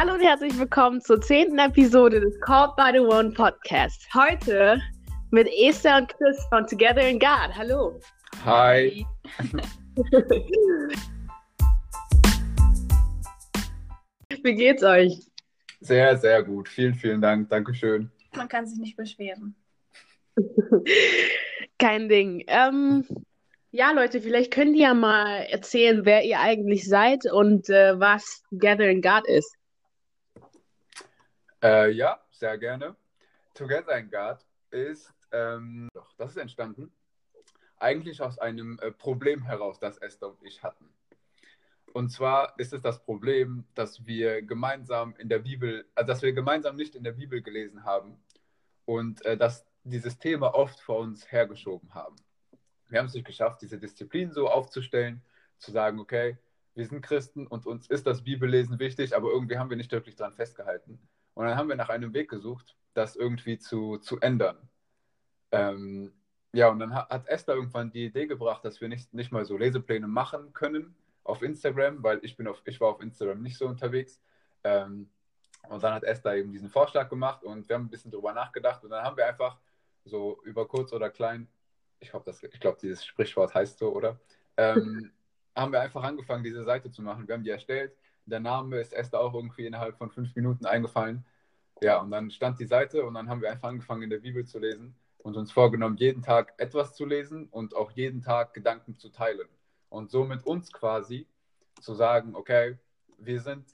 Hallo und herzlich willkommen zur zehnten Episode des Called by the One Podcast. Heute mit Esther und Chris von Together in God. Hallo. Hi. Wie geht's euch? Sehr, sehr gut. Vielen, vielen Dank. Dankeschön. Man kann sich nicht beschweren. Kein Ding. Ähm, ja, Leute, vielleicht könnt ihr ja mal erzählen, wer ihr eigentlich seid und äh, was Together in God ist. Äh, ja, sehr gerne. Together in God ist, ähm, doch, das ist entstanden, eigentlich aus einem äh, Problem heraus, das Esther und ich hatten. Und zwar ist es das Problem, dass wir gemeinsam in der Bibel, also dass wir gemeinsam nicht in der Bibel gelesen haben und äh, dass dieses Thema oft vor uns hergeschoben haben. Wir haben es nicht geschafft, diese Disziplin so aufzustellen, zu sagen, okay, wir sind Christen und uns ist das Bibellesen wichtig, aber irgendwie haben wir nicht wirklich daran festgehalten. Und dann haben wir nach einem Weg gesucht, das irgendwie zu, zu ändern. Ähm, ja, und dann hat Esther irgendwann die Idee gebracht, dass wir nicht, nicht mal so Lesepläne machen können auf Instagram, weil ich, bin auf, ich war auf Instagram nicht so unterwegs. Ähm, und dann hat Esther eben diesen Vorschlag gemacht und wir haben ein bisschen drüber nachgedacht und dann haben wir einfach so über kurz oder klein, ich glaube, glaub, dieses Sprichwort heißt so, oder? Ähm, haben wir einfach angefangen, diese Seite zu machen. Wir haben die erstellt der Name ist Esther auch irgendwie innerhalb von fünf Minuten eingefallen. Ja, und dann stand die Seite und dann haben wir einfach angefangen, in der Bibel zu lesen und uns vorgenommen, jeden Tag etwas zu lesen und auch jeden Tag Gedanken zu teilen. Und somit uns quasi zu sagen, okay, wir sind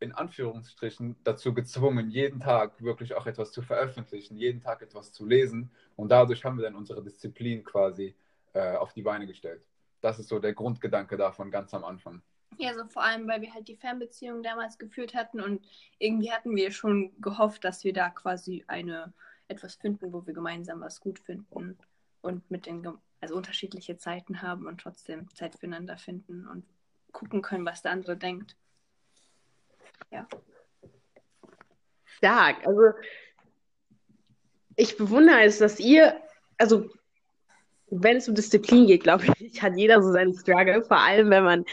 in Anführungsstrichen dazu gezwungen, jeden Tag wirklich auch etwas zu veröffentlichen, jeden Tag etwas zu lesen. Und dadurch haben wir dann unsere Disziplin quasi äh, auf die Beine gestellt. Das ist so der Grundgedanke davon ganz am Anfang. Ja, so vor allem, weil wir halt die Fernbeziehung damals geführt hatten und irgendwie hatten wir schon gehofft, dass wir da quasi eine etwas finden, wo wir gemeinsam was gut finden und mit den also unterschiedliche Zeiten haben und trotzdem Zeit füreinander finden und gucken können, was der andere denkt. Ja. Stark. Also ich bewundere es, dass ihr, also wenn es um Disziplin geht, glaube ich, hat jeder so seinen Struggle, vor allem wenn man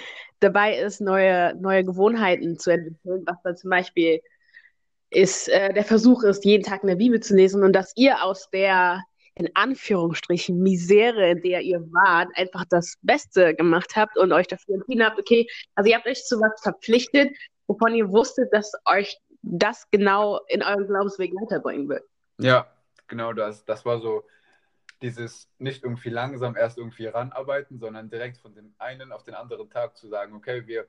dabei ist, neue, neue Gewohnheiten zu entwickeln, was da zum Beispiel ist, äh, der Versuch ist, jeden Tag in der Bibel zu lesen und dass ihr aus der, in Anführungsstrichen, Misere, in der ihr wart, einfach das Beste gemacht habt und euch dafür entschieden habt, okay, also ihr habt euch zu was verpflichtet, wovon ihr wusstet, dass euch das genau in eurem Glaubensweg weiterbringen wird. Ja, genau das. Das war so dieses nicht irgendwie langsam erst irgendwie ranarbeiten, sondern direkt von dem einen auf den anderen Tag zu sagen, okay, wir,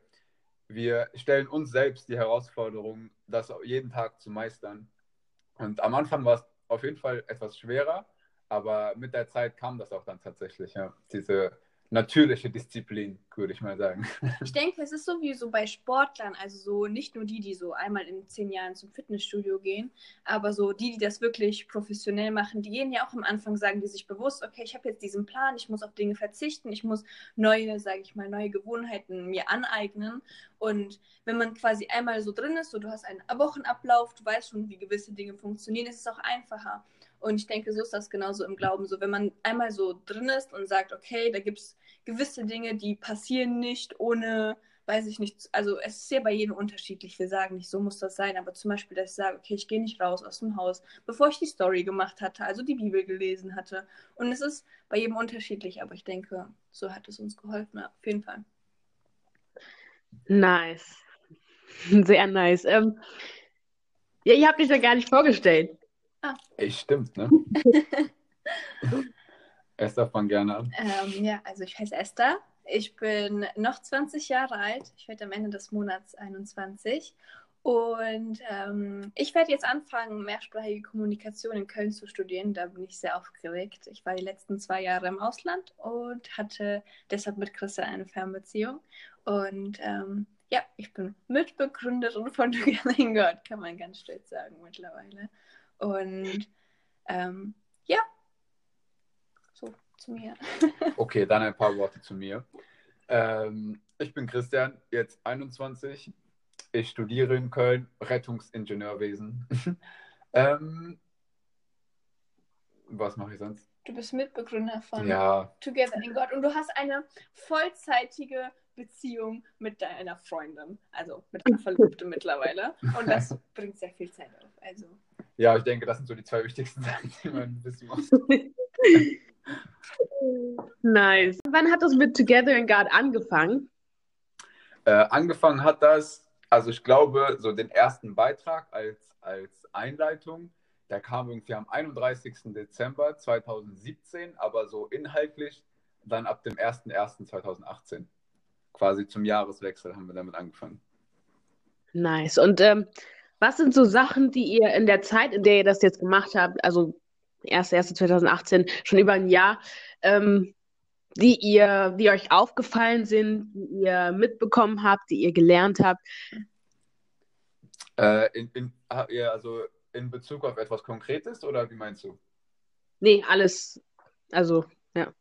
wir stellen uns selbst die Herausforderung, das jeden Tag zu meistern. Und am Anfang war es auf jeden Fall etwas schwerer, aber mit der Zeit kam das auch dann tatsächlich, ja, diese natürliche Disziplin, würde ich mal sagen. Ich denke, es ist so wie so bei Sportlern, also so nicht nur die, die so einmal in zehn Jahren zum Fitnessstudio gehen, aber so die, die das wirklich professionell machen, die gehen ja auch am Anfang, sagen die sich bewusst, okay, ich habe jetzt diesen Plan, ich muss auf Dinge verzichten, ich muss neue, sage ich mal, neue Gewohnheiten mir aneignen. Und wenn man quasi einmal so drin ist, so du hast einen Wochenablauf, du weißt schon, wie gewisse Dinge funktionieren, ist es auch einfacher. Und ich denke, so ist das genauso im Glauben. So, wenn man einmal so drin ist und sagt, okay, da gibt es gewisse Dinge, die passieren nicht ohne, weiß ich nicht, also es ist ja bei jedem unterschiedlich. Wir sagen nicht, so muss das sein, aber zum Beispiel, dass ich sage, okay, ich gehe nicht raus aus dem Haus, bevor ich die Story gemacht hatte, also die Bibel gelesen hatte. Und es ist bei jedem unterschiedlich, aber ich denke, so hat es uns geholfen, ja, auf jeden Fall. Nice. Sehr nice. Ähm, ja, ihr habt mich ja gar nicht vorgestellt. Ah. Ey, stimmt, ne? Esther, fang gerne an. Ähm, ja, also ich heiße Esther. Ich bin noch 20 Jahre alt. Ich werde am Ende des Monats 21. Und ähm, ich werde jetzt anfangen, mehrsprachige Kommunikation in Köln zu studieren. Da bin ich sehr aufgeregt. Ich war die letzten zwei Jahre im Ausland und hatte deshalb mit Christian eine Fernbeziehung. Und ähm, ja, ich bin Mitbegründerin von Together in God, kann man ganz stolz sagen mittlerweile. Und ähm, ja, so zu mir. okay, dann ein paar Worte zu mir. Ähm, ich bin Christian, jetzt 21. Ich studiere in Köln Rettungsingenieurwesen. ähm, was mache ich sonst? Du bist Mitbegründer von ja. Together in God und du hast eine vollzeitige Beziehung mit deiner Freundin, also mit einer Verlobten mittlerweile. Und das bringt sehr viel Zeit auf. Also. Ja, ich denke, das sind so die zwei wichtigsten Sachen, die man wissen muss. nice. Wann hat das mit Together in God angefangen? Äh, angefangen hat das, also ich glaube, so den ersten Beitrag als, als Einleitung, der kam irgendwie am 31. Dezember 2017, aber so inhaltlich dann ab dem 01.01.2018. Quasi zum Jahreswechsel haben wir damit angefangen. Nice. Und ähm, was sind so Sachen, die ihr in der Zeit, in der ihr das jetzt gemacht habt, also 1.1.2018, schon über ein Jahr, ähm, die ihr, die euch aufgefallen sind, die ihr mitbekommen habt, die ihr gelernt habt? Äh, in, in, also in Bezug auf etwas Konkretes oder wie meinst du? Nee, alles. Also, ja.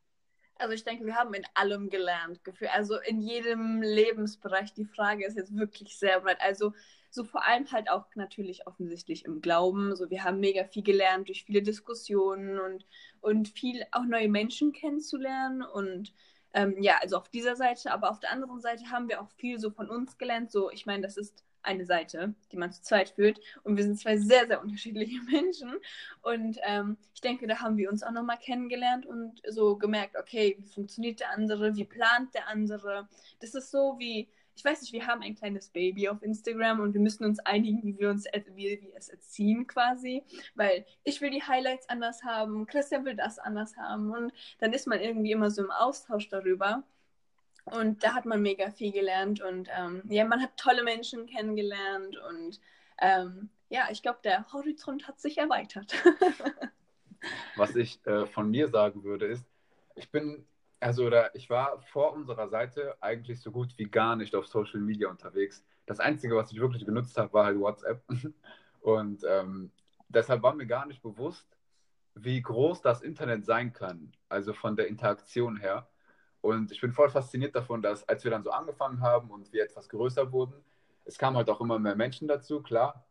Also ich denke, wir haben in allem gelernt. Also in jedem Lebensbereich. Die Frage ist jetzt wirklich sehr breit. Also so vor allem halt auch natürlich offensichtlich im Glauben. So wir haben mega viel gelernt durch viele Diskussionen und, und viel auch neue Menschen kennenzulernen. Und ähm, ja, also auf dieser Seite, aber auf der anderen Seite haben wir auch viel so von uns gelernt. So, ich meine, das ist eine Seite, die man zu zweit führt. Und wir sind zwei sehr, sehr unterschiedliche Menschen. Und ähm, ich denke, da haben wir uns auch nochmal kennengelernt und so gemerkt, okay, wie funktioniert der andere, wie plant der andere. Das ist so wie, ich weiß nicht, wir haben ein kleines Baby auf Instagram und wir müssen uns einigen, wie wir uns wie wir es erziehen quasi, weil ich will die Highlights anders haben, Christian will das anders haben und dann ist man irgendwie immer so im Austausch darüber. Und da hat man mega viel gelernt und ähm, ja, man hat tolle Menschen kennengelernt und ähm, ja, ich glaube, der Horizont hat sich erweitert. Was ich äh, von mir sagen würde, ist, ich bin, also da, ich war vor unserer Seite eigentlich so gut wie gar nicht auf Social Media unterwegs. Das Einzige, was ich wirklich genutzt habe, war halt WhatsApp. Und ähm, deshalb war mir gar nicht bewusst, wie groß das Internet sein kann, also von der Interaktion her. Und ich bin voll fasziniert davon, dass als wir dann so angefangen haben und wir etwas größer wurden, es kamen halt auch immer mehr Menschen dazu, klar.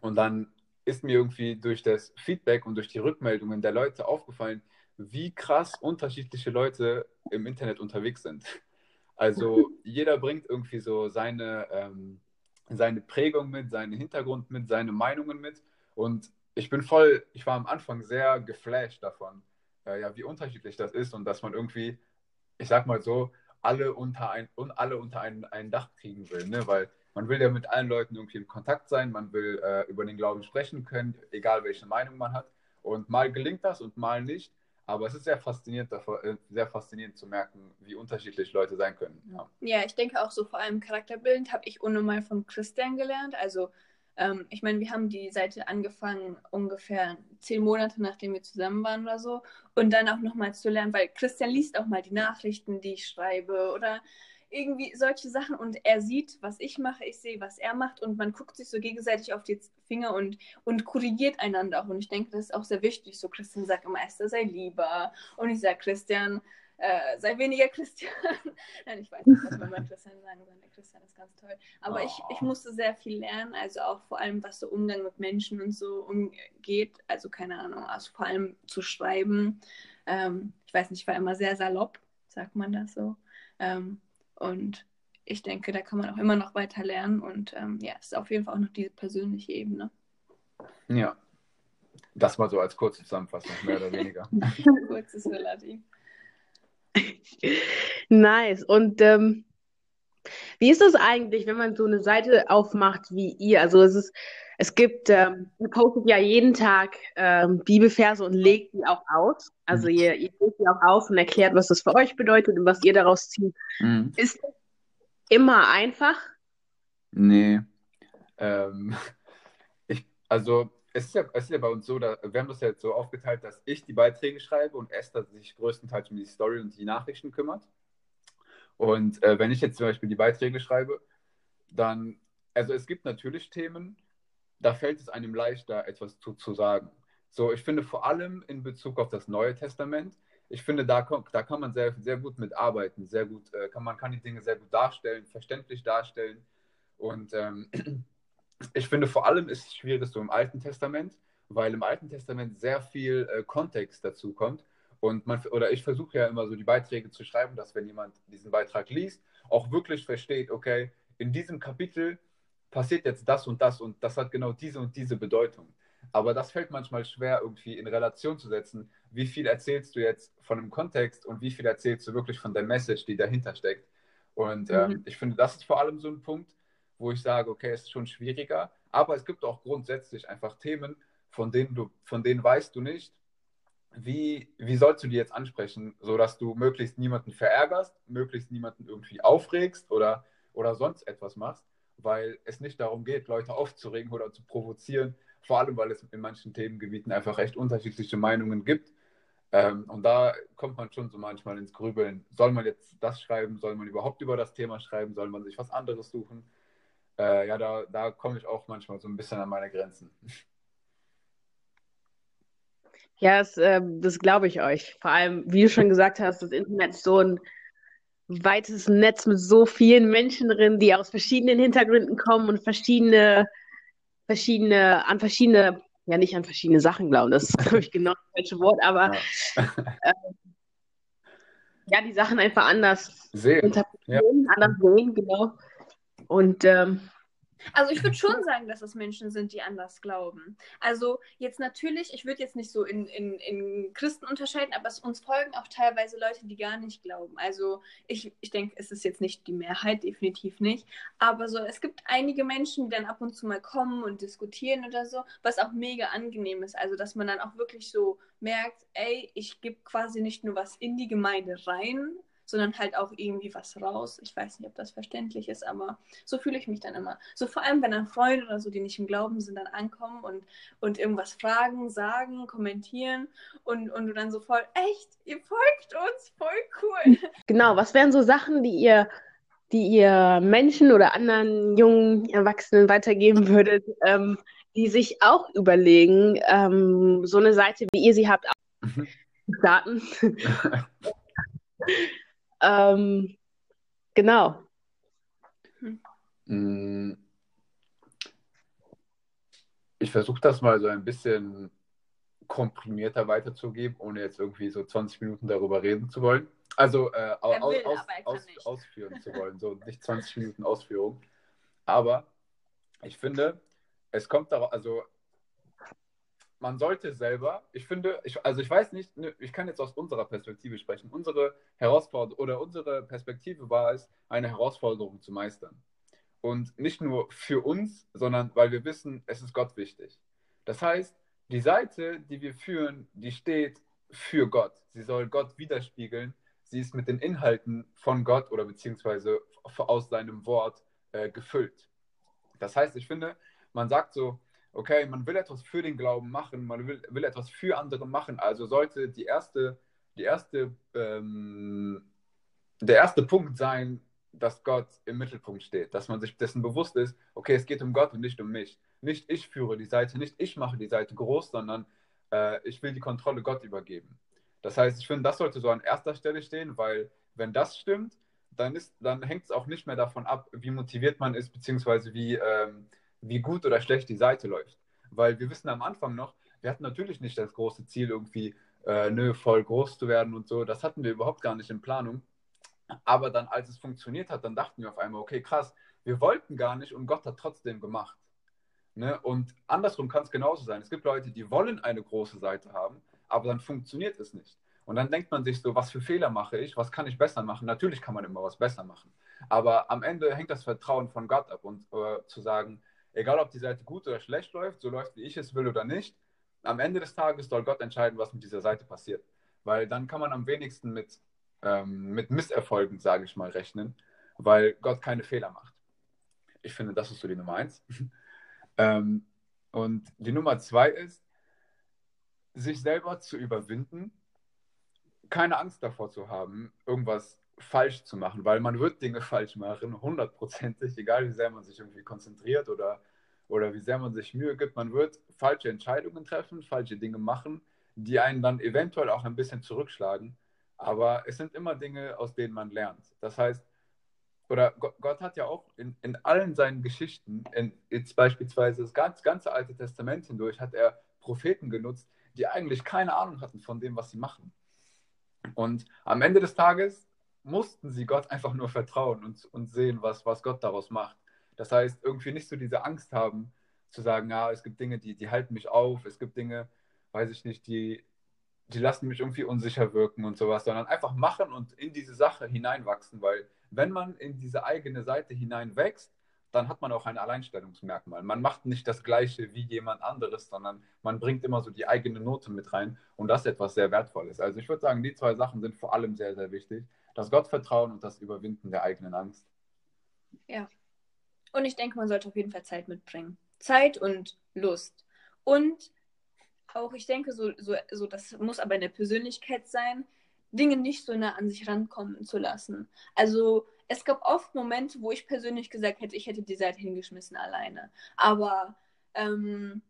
Und dann ist mir irgendwie durch das Feedback und durch die Rückmeldungen der Leute aufgefallen, wie krass unterschiedliche Leute im Internet unterwegs sind. Also jeder bringt irgendwie so seine, ähm, seine Prägung mit, seinen Hintergrund mit, seine Meinungen mit. Und ich bin voll, ich war am Anfang sehr geflasht davon, äh, ja, wie unterschiedlich das ist und dass man irgendwie ich sag mal so, alle unter ein, alle unter ein, ein Dach kriegen will, ne? Weil man will ja mit allen Leuten irgendwie in Kontakt sein, man will äh, über den Glauben sprechen können, egal welche Meinung man hat. Und mal gelingt das und mal nicht. Aber es ist sehr faszinierend, äh, sehr faszinierend zu merken, wie unterschiedlich Leute sein können. Ja, ja ich denke auch so vor allem charakterbildend habe ich unnormal von Christian gelernt. Also ähm, ich meine, wir haben die Seite angefangen ungefähr zehn Monate, nachdem wir zusammen waren oder so. Und dann auch nochmal zu lernen, weil Christian liest auch mal die Nachrichten, die ich schreibe oder irgendwie solche Sachen und er sieht, was ich mache, ich sehe, was er macht und man guckt sich so gegenseitig auf die Finger und, und korrigiert einander auch. Und ich denke, das ist auch sehr wichtig. So, Christian sagt immer, Esther sei lieber. Und ich sage, Christian, äh, sei weniger Christian. Nein, ich weiß nicht, was man bei Christian sagen soll. Der Christian ist ganz toll. Aber oh. ich, ich oh. musste sehr viel lernen, also auch vor allem, was so Umgang mit Menschen und so umgeht. Also keine Ahnung, also vor allem zu schreiben. Ähm, ich weiß nicht, ich war immer sehr salopp, sagt man das so. Ähm, und ich denke, da kann man auch immer noch weiter lernen. Und ähm, ja, es ist auf jeden Fall auch noch diese persönliche Ebene. Ja. Das mal so als kurze Zusammenfassung, mehr oder weniger. Kurzes Relativ. nice. Und ähm, wie ist das eigentlich, wenn man so eine Seite aufmacht wie ihr? Also es ist, es gibt, ähm, ihr postet ja jeden Tag ähm, Bibelverse und legt die auch aus. Also mhm. ihr, ihr legt die auch auf und erklärt, was das für euch bedeutet und was ihr daraus zieht. Mhm. Ist das immer einfach? Nee. Ähm, ich, also es ist, ja, es ist ja bei uns so, da, wir haben das ja jetzt so aufgeteilt, dass ich die Beiträge schreibe und Esther sich größtenteils um die Story und die Nachrichten kümmert. Und äh, wenn ich jetzt zum Beispiel die Beiträge schreibe, dann, also es gibt natürlich Themen, da fällt es einem leichter, etwas zu, zu sagen. So, ich finde vor allem in Bezug auf das Neue Testament, ich finde, da, da kann man sehr, sehr gut mitarbeiten, sehr gut, äh, kann, man kann die Dinge sehr gut darstellen, verständlich darstellen. Und ähm, ich finde vor allem ist es schwierig so im Alten Testament, weil im Alten Testament sehr viel äh, Kontext dazu kommt Und man, oder ich versuche ja immer so die Beiträge zu schreiben, dass wenn jemand diesen Beitrag liest, auch wirklich versteht, okay, in diesem Kapitel passiert jetzt das und das und das hat genau diese und diese Bedeutung. Aber das fällt manchmal schwer irgendwie in Relation zu setzen. Wie viel erzählst du jetzt von dem Kontext und wie viel erzählst du wirklich von der Message, die dahinter steckt? Und ähm, mhm. ich finde, das ist vor allem so ein Punkt, wo ich sage, okay, es ist schon schwieriger. Aber es gibt auch grundsätzlich einfach Themen, von denen du, von denen weißt du nicht, wie, wie sollst du die jetzt ansprechen, sodass du möglichst niemanden verärgerst, möglichst niemanden irgendwie aufregst oder, oder sonst etwas machst, weil es nicht darum geht, Leute aufzuregen oder zu provozieren, vor allem weil es in manchen Themengebieten einfach recht unterschiedliche Meinungen gibt. Ähm, und da kommt man schon so manchmal ins Grübeln. Soll man jetzt das schreiben? Soll man überhaupt über das Thema schreiben? Soll man sich was anderes suchen? Äh, ja, da, da komme ich auch manchmal so ein bisschen an meine Grenzen. Ja, das, äh, das glaube ich euch. Vor allem, wie du schon gesagt hast, das Internet ist so ein weites Netz mit so vielen Menschen drin, die aus verschiedenen Hintergründen kommen und verschiedene, verschiedene, an verschiedene, ja nicht an verschiedene Sachen glauben, das ist, glaube ich, genau das falsche Wort, aber ja, äh, ja die Sachen einfach anders sehen. interpretieren, ja. anders sehen, genau. Und ähm, also ich würde schon sagen, dass es Menschen sind, die anders glauben. Also jetzt natürlich, ich würde jetzt nicht so in, in, in Christen unterscheiden, aber es uns folgen auch teilweise Leute, die gar nicht glauben. Also ich, ich denke, es ist jetzt nicht die Mehrheit, definitiv nicht. Aber so, es gibt einige Menschen, die dann ab und zu mal kommen und diskutieren oder so, was auch mega angenehm ist. Also dass man dann auch wirklich so merkt, ey, ich gebe quasi nicht nur was in die Gemeinde rein, sondern halt auch irgendwie was raus. Ich weiß nicht, ob das verständlich ist, aber so fühle ich mich dann immer. So vor allem, wenn dann Freunde oder so, die nicht im Glauben sind, dann ankommen und, und irgendwas fragen, sagen, kommentieren und, und du dann so voll, echt, ihr folgt uns, voll cool. Genau, was wären so Sachen, die ihr die ihr Menschen oder anderen jungen Erwachsenen weitergeben würdet, ähm, die sich auch überlegen, ähm, so eine Seite, wie ihr sie habt, mhm. starten. Ähm, genau. Mm. Ich versuche das mal so ein bisschen komprimierter weiterzugeben, ohne jetzt irgendwie so 20 Minuten darüber reden zu wollen. Also äh, will, aus, aus, ausführen zu wollen, so nicht 20 Minuten Ausführung. Aber ich finde, es kommt darauf, also man sollte selber, ich finde, ich, also ich weiß nicht, ich kann jetzt aus unserer Perspektive sprechen. Unsere Herausforderung oder unsere Perspektive war es, eine Herausforderung zu meistern. Und nicht nur für uns, sondern weil wir wissen, es ist Gott wichtig. Das heißt, die Seite, die wir führen, die steht für Gott. Sie soll Gott widerspiegeln. Sie ist mit den Inhalten von Gott oder beziehungsweise aus seinem Wort äh, gefüllt. Das heißt, ich finde, man sagt so, okay, man will etwas für den Glauben machen, man will, will etwas für andere machen, also sollte die erste, die erste, ähm, der erste Punkt sein, dass Gott im Mittelpunkt steht, dass man sich dessen bewusst ist, okay, es geht um Gott und nicht um mich. Nicht ich führe die Seite, nicht ich mache die Seite groß, sondern äh, ich will die Kontrolle Gott übergeben. Das heißt, ich finde, das sollte so an erster Stelle stehen, weil wenn das stimmt, dann, dann hängt es auch nicht mehr davon ab, wie motiviert man ist, beziehungsweise wie, ähm, wie gut oder schlecht die Seite läuft. Weil wir wissen am Anfang noch, wir hatten natürlich nicht das große Ziel, irgendwie äh, nö, voll groß zu werden und so. Das hatten wir überhaupt gar nicht in Planung. Aber dann, als es funktioniert hat, dann dachten wir auf einmal, okay, krass, wir wollten gar nicht und Gott hat trotzdem gemacht. Ne? Und andersrum kann es genauso sein. Es gibt Leute, die wollen eine große Seite haben, aber dann funktioniert es nicht. Und dann denkt man sich so, was für Fehler mache ich, was kann ich besser machen? Natürlich kann man immer was besser machen. Aber am Ende hängt das Vertrauen von Gott ab und äh, zu sagen, egal ob die Seite gut oder schlecht läuft, so läuft, wie ich es will oder nicht, am Ende des Tages soll Gott entscheiden, was mit dieser Seite passiert. Weil dann kann man am wenigsten mit, ähm, mit Misserfolgen, sage ich mal, rechnen, weil Gott keine Fehler macht. Ich finde, das ist so die Nummer eins. ähm, und die Nummer zwei ist, sich selber zu überwinden, keine Angst davor zu haben, irgendwas falsch zu machen, weil man wird Dinge falsch machen, hundertprozentig, egal wie sehr man sich irgendwie konzentriert oder, oder wie sehr man sich Mühe gibt, man wird falsche Entscheidungen treffen, falsche Dinge machen, die einen dann eventuell auch ein bisschen zurückschlagen, aber es sind immer Dinge, aus denen man lernt. Das heißt, oder Gott, hat ja auch in, in allen seinen Geschichten, in, jetzt beispielsweise das ganz, ganze Alte Testament hindurch, hat er Propheten genutzt, die eigentlich keine Ahnung hatten von dem, was sie machen. Und am Ende des Tages mussten sie Gott einfach nur vertrauen und, und sehen, was, was Gott daraus macht. Das heißt, irgendwie nicht so diese Angst haben, zu sagen, ja, es gibt Dinge, die, die halten mich auf, es gibt Dinge, weiß ich nicht, die, die lassen mich irgendwie unsicher wirken und sowas, sondern einfach machen und in diese Sache hineinwachsen, weil wenn man in diese eigene Seite hineinwächst, dann hat man auch ein Alleinstellungsmerkmal. Man macht nicht das Gleiche wie jemand anderes, sondern man bringt immer so die eigene Note mit rein und das ist etwas sehr Wertvolles. Also ich würde sagen, die zwei Sachen sind vor allem sehr, sehr wichtig. Das Gottvertrauen und das Überwinden der eigenen Angst. Ja. Und ich denke, man sollte auf jeden Fall Zeit mitbringen. Zeit und Lust. Und auch, ich denke, so, so, so, das muss aber in der Persönlichkeit sein, Dinge nicht so nah an sich rankommen zu lassen. Also es gab oft Momente, wo ich persönlich gesagt hätte, ich hätte die Seite hingeschmissen alleine. Aber, ähm,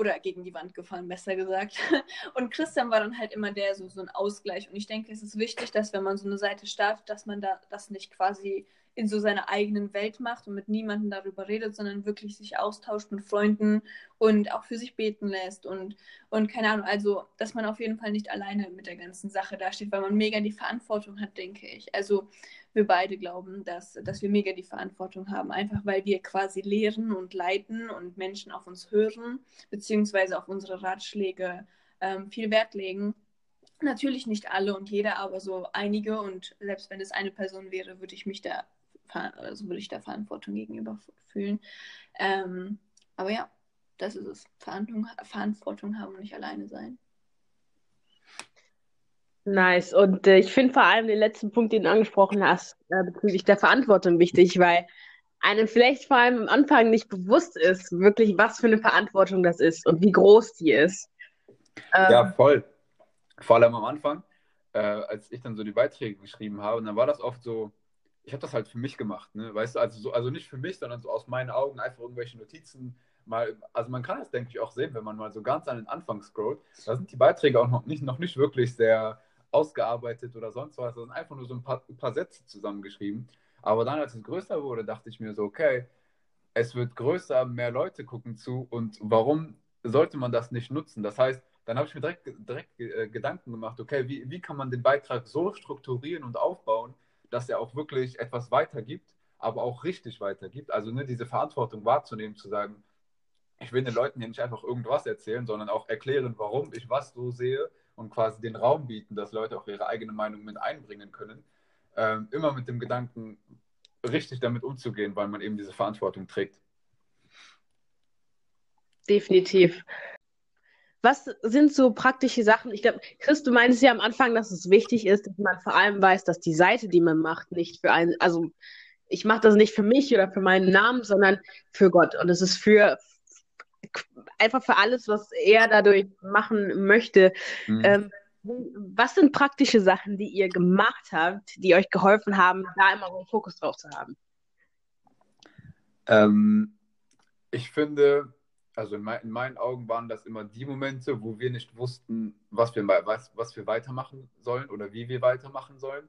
oder gegen die Wand gefallen, besser gesagt. Und Christian war dann halt immer der, so, so ein Ausgleich. Und ich denke, es ist wichtig, dass wenn man so eine Seite startet, dass man da das nicht quasi in so seiner eigenen Welt macht und mit niemandem darüber redet, sondern wirklich sich austauscht mit Freunden und auch für sich beten lässt und, und keine Ahnung, also dass man auf jeden Fall nicht alleine mit der ganzen Sache dasteht, weil man mega die Verantwortung hat, denke ich. Also wir beide glauben, dass, dass wir mega die Verantwortung haben, einfach weil wir quasi lehren und leiten und Menschen auf uns hören, beziehungsweise auf unsere Ratschläge ähm, viel Wert legen. Natürlich nicht alle und jeder, aber so einige. Und selbst wenn es eine Person wäre, würde ich mich da also würde ich da Verantwortung gegenüber fühlen. Ähm, aber ja, das ist es. Verantwortung, Verantwortung haben und nicht alleine sein. Nice. Und äh, ich finde vor allem den letzten Punkt, den du angesprochen hast, äh, bezüglich der Verantwortung wichtig, weil einem vielleicht vor allem am Anfang nicht bewusst ist, wirklich, was für eine Verantwortung das ist und wie groß die ist. Ähm, ja, voll. Vor allem am Anfang, äh, als ich dann so die Beiträge geschrieben habe, dann war das oft so, ich habe das halt für mich gemacht, ne? Weißt du, also so, also nicht für mich, sondern so aus meinen Augen einfach irgendwelche Notizen mal, also man kann es, denke ich, auch sehen, wenn man mal so ganz an den Anfang scrollt. Da sind die Beiträge auch noch nicht, noch nicht wirklich sehr ausgearbeitet oder sonst was, sondern einfach nur so ein paar, ein paar Sätze zusammengeschrieben. Aber dann, als es größer wurde, dachte ich mir so, okay, es wird größer, mehr Leute gucken zu und warum sollte man das nicht nutzen? Das heißt, dann habe ich mir direkt, direkt äh, Gedanken gemacht, okay, wie, wie kann man den Beitrag so strukturieren und aufbauen, dass er auch wirklich etwas weitergibt, aber auch richtig weitergibt. Also ne, diese Verantwortung wahrzunehmen, zu sagen, ich will den Leuten hier nicht einfach irgendwas erzählen, sondern auch erklären, warum ich was so sehe und quasi den Raum bieten, dass Leute auch ihre eigene Meinung mit einbringen können. Ähm, immer mit dem Gedanken, richtig damit umzugehen, weil man eben diese Verantwortung trägt. Definitiv. Was sind so praktische Sachen? Ich glaube, Chris, du meinst ja am Anfang, dass es wichtig ist, dass man vor allem weiß, dass die Seite, die man macht, nicht für einen, also ich mache das nicht für mich oder für meinen Namen, sondern für Gott. Und es ist für einfach für alles, was er dadurch machen möchte. Mhm. Ähm, was sind praktische Sachen, die ihr gemacht habt, die euch geholfen haben, da immer so einen Fokus drauf zu haben? Ähm, ich finde, also in, mein, in, meinen Augen waren das immer die Momente, wo wir nicht wussten, was wir, was, was wir weitermachen sollen oder wie wir weitermachen sollen,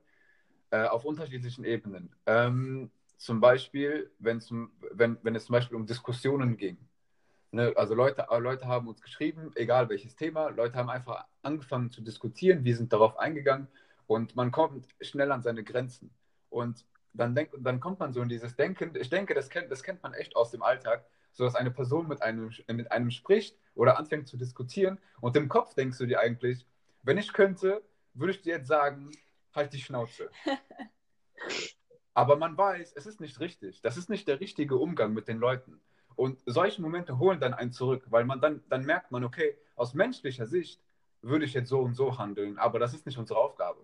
äh, auf unterschiedlichen Ebenen. Ähm, zum Beispiel, wenn, wenn, wenn es zum Beispiel um Diskussionen ging. Ne? Also Leute, Leute haben uns geschrieben, egal welches Thema, Leute haben einfach angefangen zu diskutieren, wir sind darauf eingegangen und man kommt schnell an seine Grenzen. Und dann, denk, dann kommt man so in dieses Denken, ich denke, das kennt, das kennt man echt aus dem Alltag, so dass eine Person mit einem, mit einem spricht oder anfängt zu diskutieren und im Kopf denkst du dir eigentlich, wenn ich könnte, würde ich dir jetzt sagen, halt die Schnauze. Aber man weiß, es ist nicht richtig. Das ist nicht der richtige Umgang mit den Leuten. Und solche Momente holen dann einen zurück, weil man dann, dann merkt man, okay, aus menschlicher Sicht würde ich jetzt so und so handeln, aber das ist nicht unsere Aufgabe.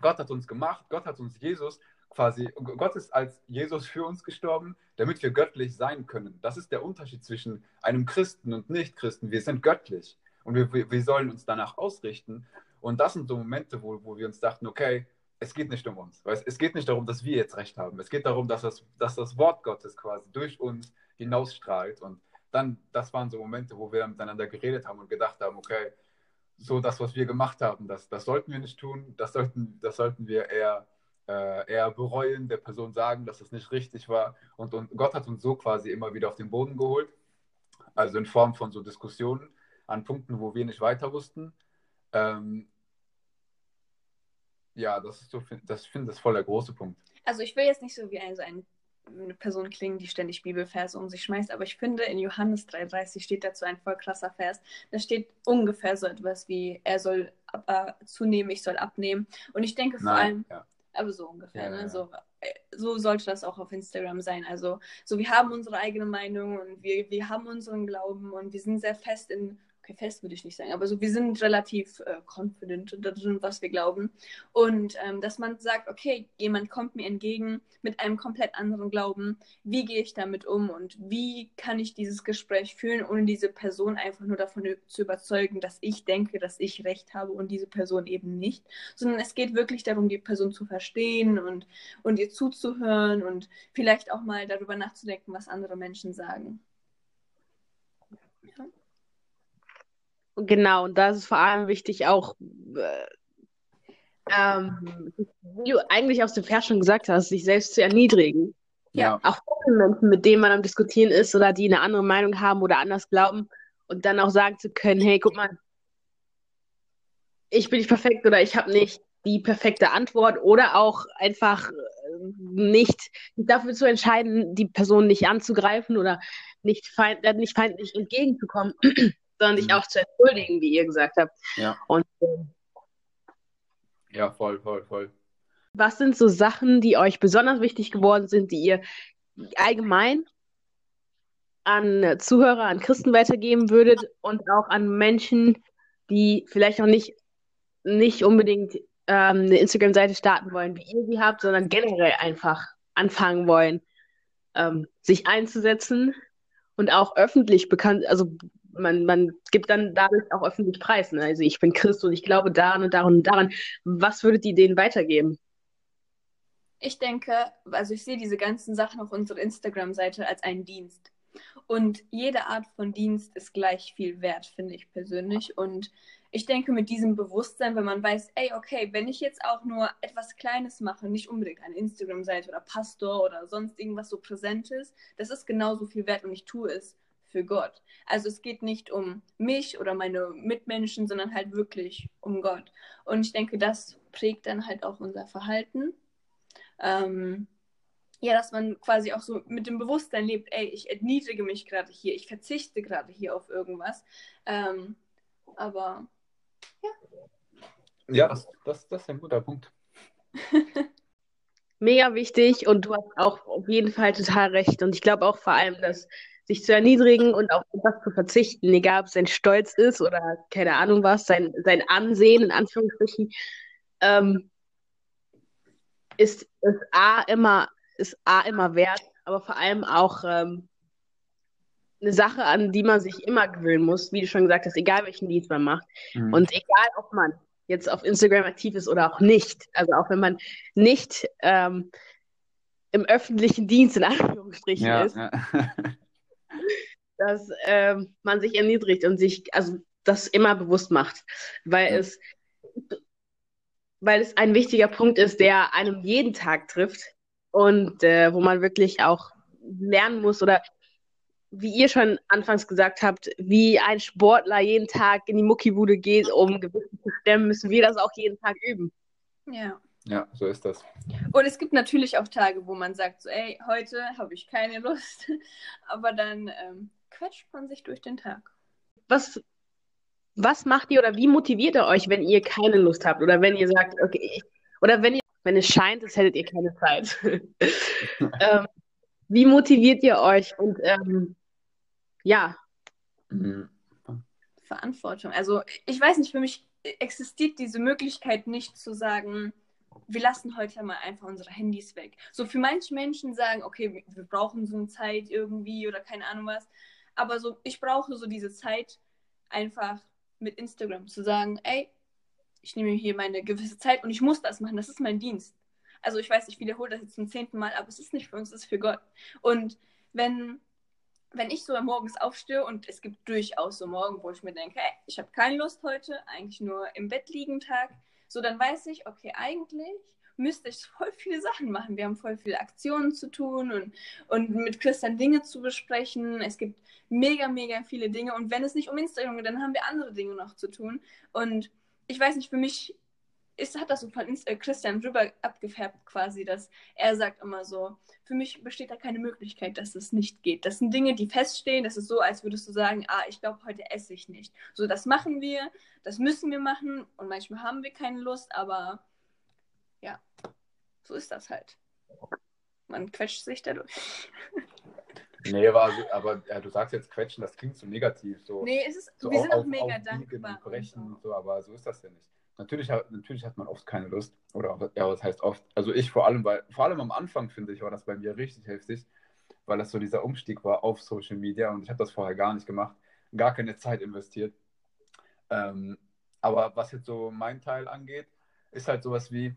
Gott hat uns gemacht, Gott hat uns Jesus quasi, Gott ist als Jesus für uns gestorben, damit wir göttlich sein können. Das ist der Unterschied zwischen einem Christen und Nichtchristen. Wir sind göttlich und wir, wir sollen uns danach ausrichten. Und das sind so Momente, wo, wo wir uns dachten, okay, es geht nicht um uns. Weißt? Es geht nicht darum, dass wir jetzt recht haben. Es geht darum, dass das, dass das Wort Gottes quasi durch uns hinausstrahlt. Und dann, das waren so Momente, wo wir miteinander geredet haben und gedacht haben, okay, so das, was wir gemacht haben, das, das sollten wir nicht tun, das sollten, das sollten wir eher äh, eher bereuen, der Person sagen, dass es nicht richtig war. Und, und Gott hat uns so quasi immer wieder auf den Boden geholt, also in Form von so Diskussionen an Punkten, wo wir nicht weiter wussten. Ähm, Ja, das ist so, das ich finde das voll der große Punkt. Also ich will jetzt nicht so wie ein, so ein, eine Person klingen, die ständig Bibelverse um sich schmeißt, aber ich finde, in Johannes 3,30 steht dazu ein voll krasser Vers. Da steht ungefähr so etwas wie, er soll äh, zunehmen, ich soll abnehmen. Und ich denke vor Nein, allem, ja. aber so ungefähr, Ja, ne? ja. So, äh, so sollte das auch auf Instagram sein. Also, so wir haben unsere eigene Meinung und wir, wir haben unseren Glauben und wir sind sehr fest in, okay, fest würde ich nicht sagen, aber so wir sind relativ äh, confident darin, was wir glauben. Und ähm, dass man sagt, okay, jemand kommt mir entgegen mit einem komplett anderen Glauben, wie gehe ich damit um und wie kann ich dieses Gespräch führen, ohne diese Person einfach nur davon zu überzeugen, dass ich denke, dass ich recht habe und diese Person eben nicht, sondern es geht wirklich darum, die Person zu verstehen und, und ihr zuzuhören und vielleicht auch mal darüber nachzudenken, was andere Menschen sagen. Genau, und da ist es vor allem wichtig, auch, äh, ähm, wie du eigentlich aus dem Vers schon gesagt hast, sich selbst zu erniedrigen. Ja. Auch Menschen, mit denen man am Diskutieren ist oder die eine andere Meinung haben oder anders glauben und dann auch sagen zu können, hey, guck mal, ich bin nicht perfekt oder ich habe nicht die perfekte Antwort oder auch einfach äh, nicht dafür zu entscheiden, die Person nicht anzugreifen oder nicht, feind, äh, nicht feindlich entgegenzukommen, sondern sich Mhm. auch zu entschuldigen, wie ihr gesagt habt. Ja. Und äh, Ja, voll, voll, voll. was sind so Sachen, die euch besonders wichtig geworden sind, die ihr allgemein an Zuhörer, an Christen weitergeben würdet und auch an Menschen, die vielleicht noch nicht, nicht unbedingt ähm, eine Instagram-Seite starten wollen, wie ihr sie habt, sondern generell einfach anfangen wollen, ähm, sich einzusetzen und auch öffentlich bekannt, also man, man gibt dann dadurch auch öffentlich Preis. Ne? Also ich bin Christ und ich glaube daran und daran und daran. Was würdet ihr denen weitergeben? Ich denke, also ich sehe diese ganzen Sachen auf unserer Instagram-Seite als einen Dienst. Und jede Art von Dienst ist gleich viel wert, finde ich persönlich. Und ich denke, mit diesem Bewusstsein, wenn man weiß, ey, okay, wenn ich jetzt auch nur etwas Kleines mache, nicht unbedingt eine Instagram-Seite oder Pastor oder sonst irgendwas so Präsentes, das ist genauso viel wert und ich tue es für Gott. Also es geht nicht um mich oder meine Mitmenschen, sondern halt wirklich um Gott. Und ich denke, das prägt dann halt auch unser Verhalten. Ähm, ja, dass man quasi auch so mit dem Bewusstsein lebt, ey, ich erniedrige mich gerade hier, ich verzichte gerade hier auf irgendwas. Ähm, aber Ja, das, das, das ist ein guter Punkt. Mega wichtig und du hast auch auf jeden Fall total recht. Und ich glaube auch vor allem, dass sich zu erniedrigen und auf etwas zu verzichten, egal ob es sein Stolz ist oder keine Ahnung was, sein, sein Ansehen in Anführungsstrichen, ähm, ist, ist A immer, ist A immer wert, aber vor allem auch ähm, eine Sache, an die man sich immer gewöhnen muss, wie du schon gesagt hast, egal welchen Dienst man macht. Mhm. Und egal, ob man jetzt auf Instagram aktiv ist oder auch nicht, also auch wenn man nicht ähm, im öffentlichen Dienst in Anführungsstrichen ja, ist, ja. dass ähm, man sich erniedrigt und sich also das immer bewusst macht, weil Ja. es weil es ein wichtiger Punkt ist, der einem jeden Tag trifft und äh, wo man wirklich auch lernen muss oder wie ihr schon anfangs gesagt habt, wie ein Sportler jeden Tag in die Muckibude geht, um Gewichte zu stemmen, müssen wir das auch jeden Tag üben. ja. ja, so ist das. Und es gibt natürlich auch Tage, wo man sagt, so, ey, heute habe ich keine Lust. Aber dann ähm, quetscht man sich durch den Tag. Was, was macht ihr oder wie motiviert ihr euch, wenn ihr keine Lust habt oder wenn ihr sagt, okay, ich, oder wenn ihr, wenn es scheint, als hättet ihr keine Zeit. ähm, wie motiviert ihr euch und ähm, ja, Mhm. Verantwortung. Also ich weiß nicht, für mich existiert diese Möglichkeit nicht zu sagen, wir lassen heute mal einfach unsere Handys weg. So für manche Menschen sagen, okay, wir brauchen so eine Zeit irgendwie oder keine Ahnung was. Aber so, ich brauche so diese Zeit einfach mit Instagram zu sagen, ey, ich nehme hier meine gewisse Zeit und ich muss das machen, das ist mein Dienst. Also ich weiß, ich wiederhole das jetzt zum zehnten Mal, aber es ist nicht für uns, es ist für Gott. Und wenn, wenn ich so morgens aufstehe und es gibt durchaus so Morgen, wo ich mir denke, hey, ich habe keine Lust heute, eigentlich nur im Bett liegen Tag, so dann weiß ich, okay, eigentlich müsste ich voll viele Sachen machen. Wir haben voll viele Aktionen zu tun und, und mit Christian Dinge zu besprechen. Es gibt mega, mega viele Dinge. Und wenn es nicht um Instagram geht, dann haben wir andere Dinge noch zu tun. Und ich weiß nicht, für mich ist, hat das so von äh, Christian drüber abgefärbt quasi, dass er sagt immer so, für mich besteht da keine Möglichkeit, dass es nicht geht. Das sind Dinge, die feststehen. Das ist so, als würdest du sagen, ah, ich glaube, heute esse ich nicht. So, das machen wir, das müssen wir machen und manchmal haben wir keine Lust, aber ja, so ist das halt. Man quetscht sich dadurch. Nee, aber, aber ja, du sagst jetzt quetschen, das klingt so negativ. So, nee, es ist, so wir auf, sind auch auf, mega auf dankbar. Und brechen und und so, aber so ist das ja nicht. Natürlich, hat- natürlich hat man oft keine Lust. Oder ja, was heißt oft? Also ich vor allem, weil, vor allem am Anfang, finde ich, war das bei mir richtig heftig, weil das so dieser Umstieg war auf Social Media und ich habe das vorher gar nicht gemacht, gar keine Zeit investiert. Ähm, aber was jetzt so mein Teil angeht, ist halt sowas wie,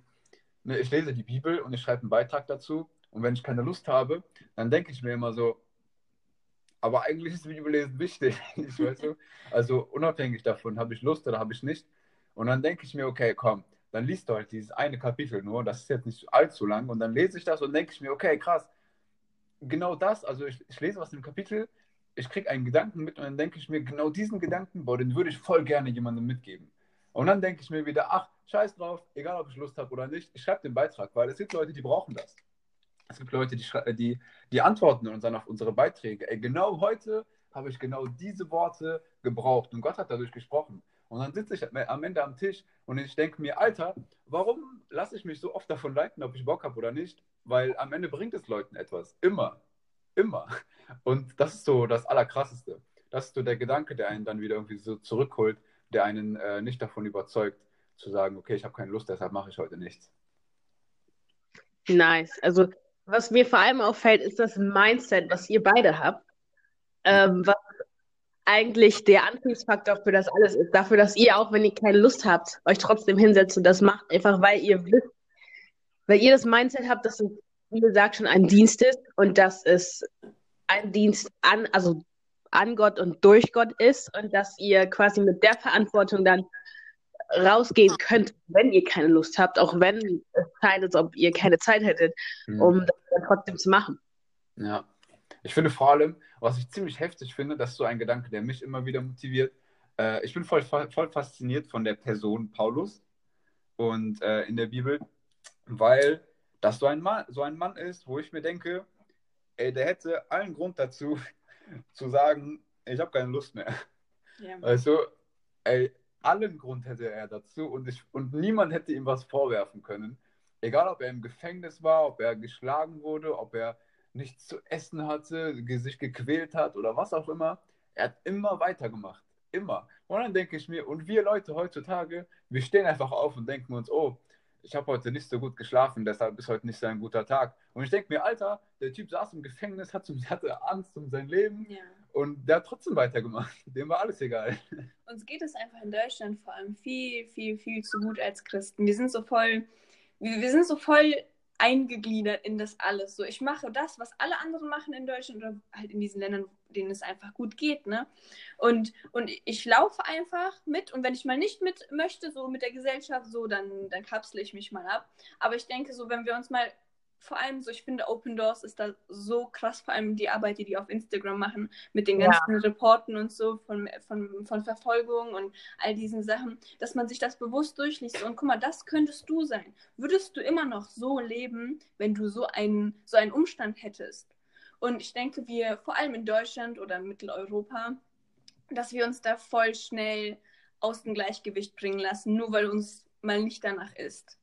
ne, ich lese die Bibel und ich schreibe einen Beitrag dazu und wenn ich keine Lust habe, dann denke ich mir immer so, aber eigentlich ist Bibellesen wichtig, ich weiß du? Also unabhängig davon, habe ich Lust oder habe ich nicht. Und dann denke ich mir, okay, komm, dann liest du halt dieses eine Kapitel nur, das ist jetzt nicht allzu lang, und dann lese ich das und denke ich mir, okay, krass, genau das, also ich, ich lese was im Kapitel, ich kriege einen Gedanken mit und dann denke ich mir, genau diesen Gedanken, boah, den würde ich voll gerne jemandem mitgeben. Und dann denke ich mir wieder, ach, scheiß drauf, egal ob ich Lust habe oder nicht, ich schreibe den Beitrag, weil es gibt Leute, die brauchen das. Es gibt Leute, die, die, die antworten uns dann auf unsere Beiträge. Ey, genau heute habe ich genau diese Worte gebraucht und Gott hat dadurch gesprochen. Und dann sitze ich am Ende am Tisch und ich denke mir, Alter, warum lasse ich mich so oft davon leiten, ob ich Bock habe oder nicht? Weil am Ende bringt es Leuten etwas. Immer. Immer. Und das ist so das Allerkrasseste. Das ist so der Gedanke, der einen dann wieder irgendwie so zurückholt, der einen äh, nicht davon überzeugt, zu sagen, okay, ich habe keine Lust, deshalb mache ich heute nichts. Nice. Also, was mir vor allem auffällt, ist das Mindset, was ihr beide habt, ähm, was eigentlich der Antriebsfaktor für das alles ist. Dafür, dass ihr auch, wenn ihr keine Lust habt, euch trotzdem hinsetzt und das macht, einfach weil ihr wisst, weil ihr das Mindset habt, dass es, wie gesagt, schon ein Dienst ist und dass es ein Dienst an, also an Gott und durch Gott ist und dass ihr quasi mit der Verantwortung dann rausgehen könnt, wenn ihr keine Lust habt, auch wenn es scheint, als ob ihr keine Zeit hättet, Hm. um das dann trotzdem zu machen. Ja. Ich finde vor allem, was ich ziemlich heftig finde, das ist so ein Gedanke, der mich immer wieder motiviert. Äh, ich bin voll, voll fasziniert von der Person Paulus und äh, in der Bibel, weil das so ein Mann, so ein Mann ist, wo ich mir denke, ey, der hätte allen Grund dazu, zu sagen, ich habe keine Lust mehr. Ja. Also, ey, allen Grund hätte er dazu und, ich, und niemand hätte ihm was vorwerfen können. Egal, ob er im Gefängnis war, ob er geschlagen wurde, ob er nichts zu essen hatte, sich gequält hat oder was auch immer. Er hat immer weitergemacht. Immer. Und dann denke ich mir, und wir Leute heutzutage, wir stehen einfach auf und denken uns, oh, ich habe heute nicht so gut geschlafen, deshalb ist heute nicht so ein guter Tag. Und ich denke mir, Alter, der Typ saß im Gefängnis, hat, hatte Angst um sein Leben ja. Und der hat trotzdem weitergemacht. Dem war alles egal. Uns geht es einfach in Deutschland vor allem viel, viel, viel zu gut als Christen. Wir sind so voll, wir, wir sind so voll eingegliedert in das alles. So, ich mache das, was alle anderen machen in Deutschland oder halt in diesen Ländern, denen es einfach gut geht, ne? Und, und ich laufe einfach mit und wenn ich mal nicht mit möchte, so mit der Gesellschaft, so, dann, dann kapsle ich mich mal ab. Aber ich denke so, wenn wir uns mal vor allem so, ich finde Open Doors ist da so krass, vor allem die Arbeit, die die auf Instagram machen, mit den Ja. ganzen Reporten und so von, von, von Verfolgung und all diesen Sachen, dass man sich das bewusst durchliest. Und guck mal, das könntest du sein. Würdest du immer noch so leben, wenn du so einen, so einen Umstand hättest? Und ich denke, wir, vor allem in Deutschland oder Mitteleuropa, dass wir uns da voll schnell aus dem Gleichgewicht bringen lassen, nur weil uns mal nicht danach ist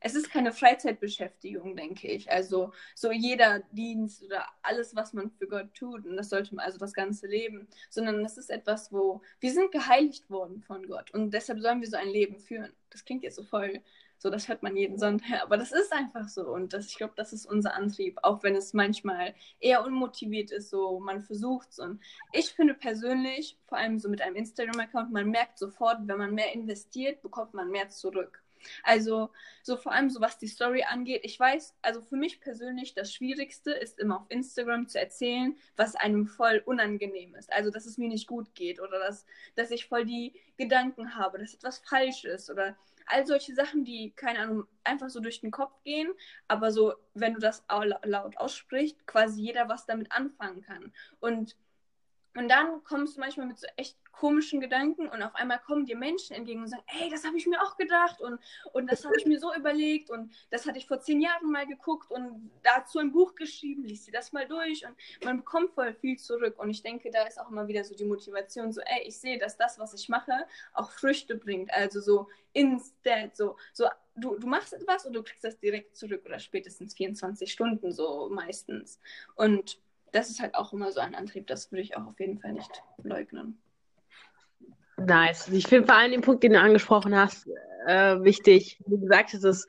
es ist keine Freizeitbeschäftigung, denke ich. Also so jeder Dienst oder alles, was man für Gott tut, und das sollte man, also das ganze Leben, sondern das ist etwas, wo wir sind geheiligt worden von Gott und deshalb sollen wir so ein Leben führen. Das klingt jetzt so voll, so das hört man jeden Sonntag, aber das ist einfach so und das, ich glaube, das ist unser Antrieb, auch wenn es manchmal eher unmotiviert ist, so man versucht es und ich finde persönlich, vor allem so mit einem Instagram-Account, man merkt sofort, wenn man mehr investiert, bekommt man mehr zurück. Also so vor allem so was die Story angeht. Ich weiß, also für mich persönlich das Schwierigste ist immer auf Instagram zu erzählen, was einem voll unangenehm ist. Also dass es mir nicht gut geht oder dass, dass ich voll die Gedanken habe, dass etwas falsch ist oder all solche Sachen, die, keine Ahnung, einfach so durch den Kopf gehen, aber so, wenn du das au- laut aussprichst, quasi jeder was damit anfangen kann. Und und dann kommst du manchmal mit so echt komischen Gedanken und auf einmal kommen dir Menschen entgegen und sagen, ey, das habe ich mir auch gedacht und, und das habe ich mir so überlegt und das hatte ich vor zehn Jahren mal geguckt und dazu ein Buch geschrieben, liest sie das mal durch und man bekommt voll viel zurück. Und ich denke, da ist auch immer wieder so die Motivation, so, ey, ich sehe, dass das, was ich mache, auch Früchte bringt, also so instant, so, so du, du machst etwas und du kriegst das direkt zurück oder spätestens 24 Stunden so meistens. Und das ist halt auch immer so ein Antrieb, das würde ich auch auf jeden Fall nicht leugnen. Nice. Ich finde vor allem den Punkt, den du angesprochen hast, äh, wichtig. Wie gesagt, es ist,